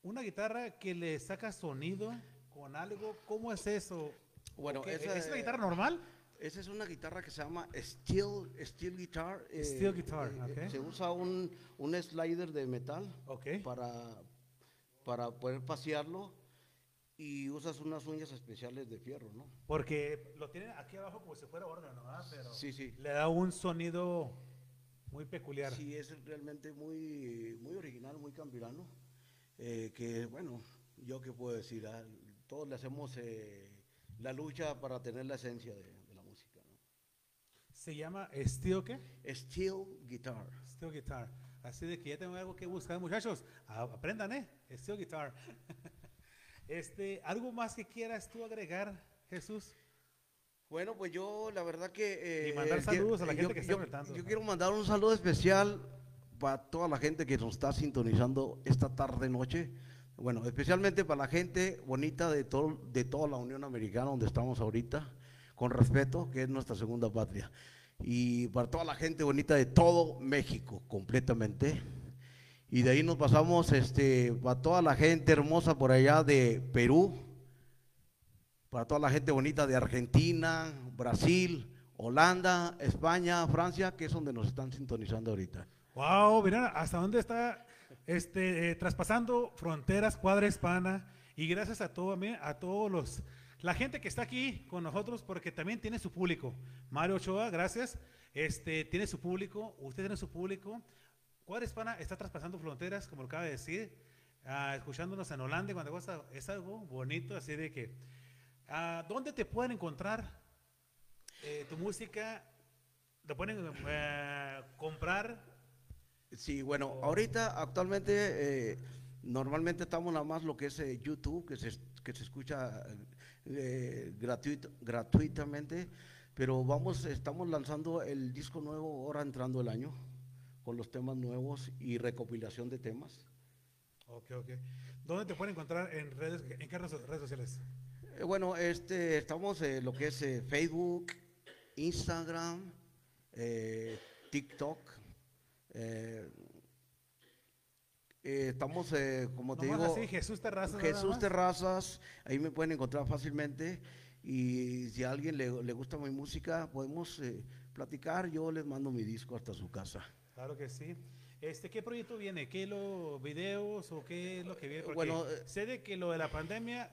una guitarra que le saca sonido con algo, ¿cómo es eso? Bueno, esa- ¿es una guitarra normal? Esa es una guitarra que se llama steel, steel guitar. eh, Steel guitar, eh. Se usa un, un slider de metal Ok. para, para poder pasearlo y usas unas uñas especiales de fierro, ¿no? Porque lo tienen aquí abajo como si fuera órgano, ¿verdad? Pero Sí, sí. le da un sonido muy peculiar. Sí, es realmente muy, muy original, muy campirano. eh, que bueno, yo qué puedo decir, Ah, todos le hacemos eh, la lucha para tener la esencia de, de la música. ¿no? Se llama Steel, ¿qué? Steel guitar. Steel guitar. Así de que ya tengo algo que buscar, muchachos. Aprendan, ¿eh? Steel guitar. este, ¿algo más que quieras tú agregar, Jesús? Bueno, pues yo la verdad que... Y mandar qui- saludos a la eh, gente yo- que está yo- conectando. Yo quiero mandar un saludo especial para toda la gente que nos está sintonizando esta tarde noche. Bueno, especialmente para la gente bonita de, todo, de toda la Unión Americana donde estamos ahorita, con respeto, que es nuestra segunda patria. Y para toda la gente bonita de todo México, completamente. Y de ahí nos pasamos este, para toda la gente hermosa por allá de Perú, para toda la gente bonita de Argentina, Brasil, Holanda, España, Francia, que es donde nos están sintonizando ahorita. Wow, miren hasta dónde está este, eh, traspasando fronteras, cuadra hispana. Y gracias a todo, a, todos los, la gente que está aquí con nosotros, porque también tiene su público. Mario Ochoa, gracias. Este, tiene su público, usted tiene su público. Cuadra hispana está traspasando fronteras, como lo acaba de decir, ah, escuchándonos en Holanda cuando cosa, es algo bonito, así de que, ah, ¿dónde te pueden encontrar eh, tu música? ¿Te pueden eh, comprar? Sí, bueno, ahorita actualmente eh, normalmente estamos nada más lo que es eh, YouTube, que se, que se escucha eh, gratuito, gratuitamente, pero vamos, estamos lanzando el disco nuevo ahora entrando el año, con los temas nuevos y recopilación de temas. Ok, ok. ¿Dónde te pueden encontrar en redes, en qué redes, sociales? Eh, bueno, este, estamos en lo que es eh, Facebook, Instagram, eh, TikTok. Eh, eh, estamos, eh, como te Nomás digo, así, Jesús Terrazas. Jesús ahí me pueden encontrar fácilmente. Y si a alguien le, le gusta mi música, podemos platicar. Yo les mando mi disco hasta su casa. Claro que sí. Este, ¿Qué proyecto viene? ¿Qué lo videos o qué es lo que viene? Porque Bueno, eh, sé de que lo de la pandemia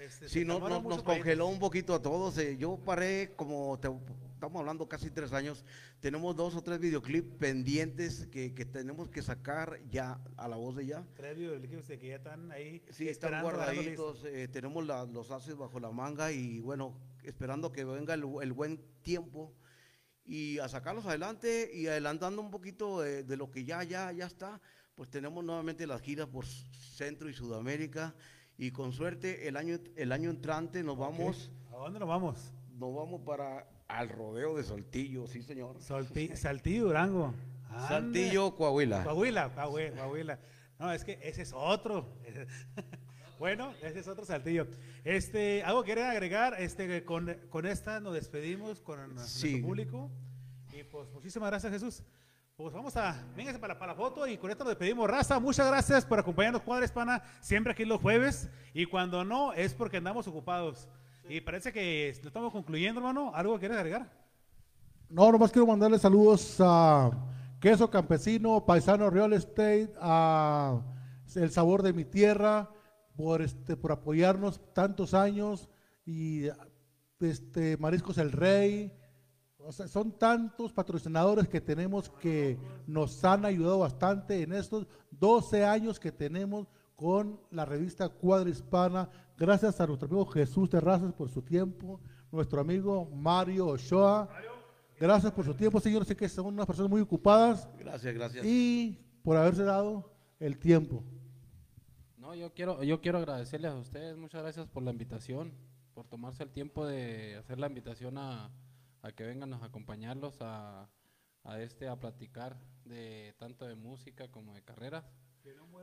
este, Sí, no, no- nos congeló un poquito a todos. eh, yo paré, como te- estamos hablando casi tres años, tenemos dos o tres videoclips pendientes que, que tenemos que sacar ya a la voz de ya. Tres videoclips de que ya están ahí Sí, están guardaditos, eh, tenemos la- los haces bajo la manga y bueno, esperando que venga el, el buen tiempo y a sacarlos adelante y adelantando un poquito eh, de lo que ya, ya, ya está, pues tenemos nuevamente las giras por Centro y Sudamérica y con suerte el año, el año entrante nos vamos, ¿A dónde nos vamos? nos vamos para al rodeo de Saltillo, sí señor. Solti- Saltillo, Durango. Anda. Saltillo, Coahuila. Coahuila, Coahuila, Coahuila. No, es que ese es otro. bueno, ese es otro saltillo. Este, algo que quieren agregar, este, con, con esta nos despedimos con Sí. nuestro público. Y pues muchísimas gracias, Jesús. Pues vamos a, véngase para, para la foto y con esto nos despedimos. Raza, muchas gracias por acompañarnos, Cuadra Hispana, siempre aquí los jueves. Y cuando no, es porque andamos ocupados. Y parece que lo estamos concluyendo, hermano. ¿Algo que quieres agregar? No, nomás quiero mandarle saludos a Queso Campesino, Paisano Real Estate, a El Sabor de mi Tierra, por este, por apoyarnos tantos años, y este Mariscos El Rey. O sea, son tantos patrocinadores que tenemos que nos han ayudado bastante en estos 12 años que tenemos con la revista Cuadra Hispana. Gracias a nuestro amigo Jesús Terrazas por su tiempo, nuestro amigo Mario Ochoa. Gracias por su tiempo, señor. Sé que son unas personas muy ocupadas Gracias, gracias. y por haberse dado el tiempo. No, yo quiero, yo quiero agradecerles a ustedes, muchas gracias por la invitación, por tomarse el tiempo de hacer la invitación a, a que vengan a acompañarlos a, a este a platicar de tanto de música como de carreras.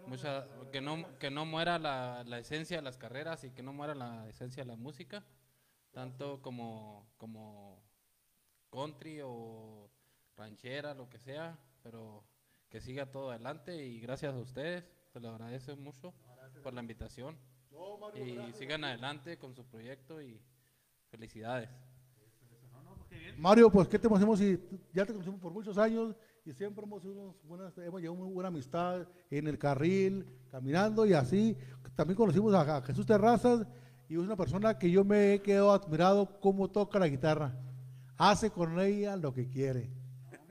Mucha- que no que no muera la, la esencia de las carreras y que no muera la esencia de la música, tanto como como country o ranchera, lo que sea, pero que siga todo adelante y gracias a ustedes, se lo agradezco mucho por la invitación y sigan adelante con su proyecto y felicidades. Mario, pues, ¿qué te hacemos si tú- ya te conocemos por muchos años y siempre hemos, unos buenas, hemos llevado muy buena amistad en el carril, caminando y así? También conocimos a, a Jesús Terrazas y es una persona que yo me he quedado admirado cómo toca la guitarra. Hace con ella lo que quiere.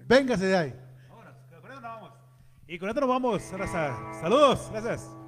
Véngase de ahí. Vámonos, con esto nos vamos. Y con esto nos vamos, raza. Saludos, gracias.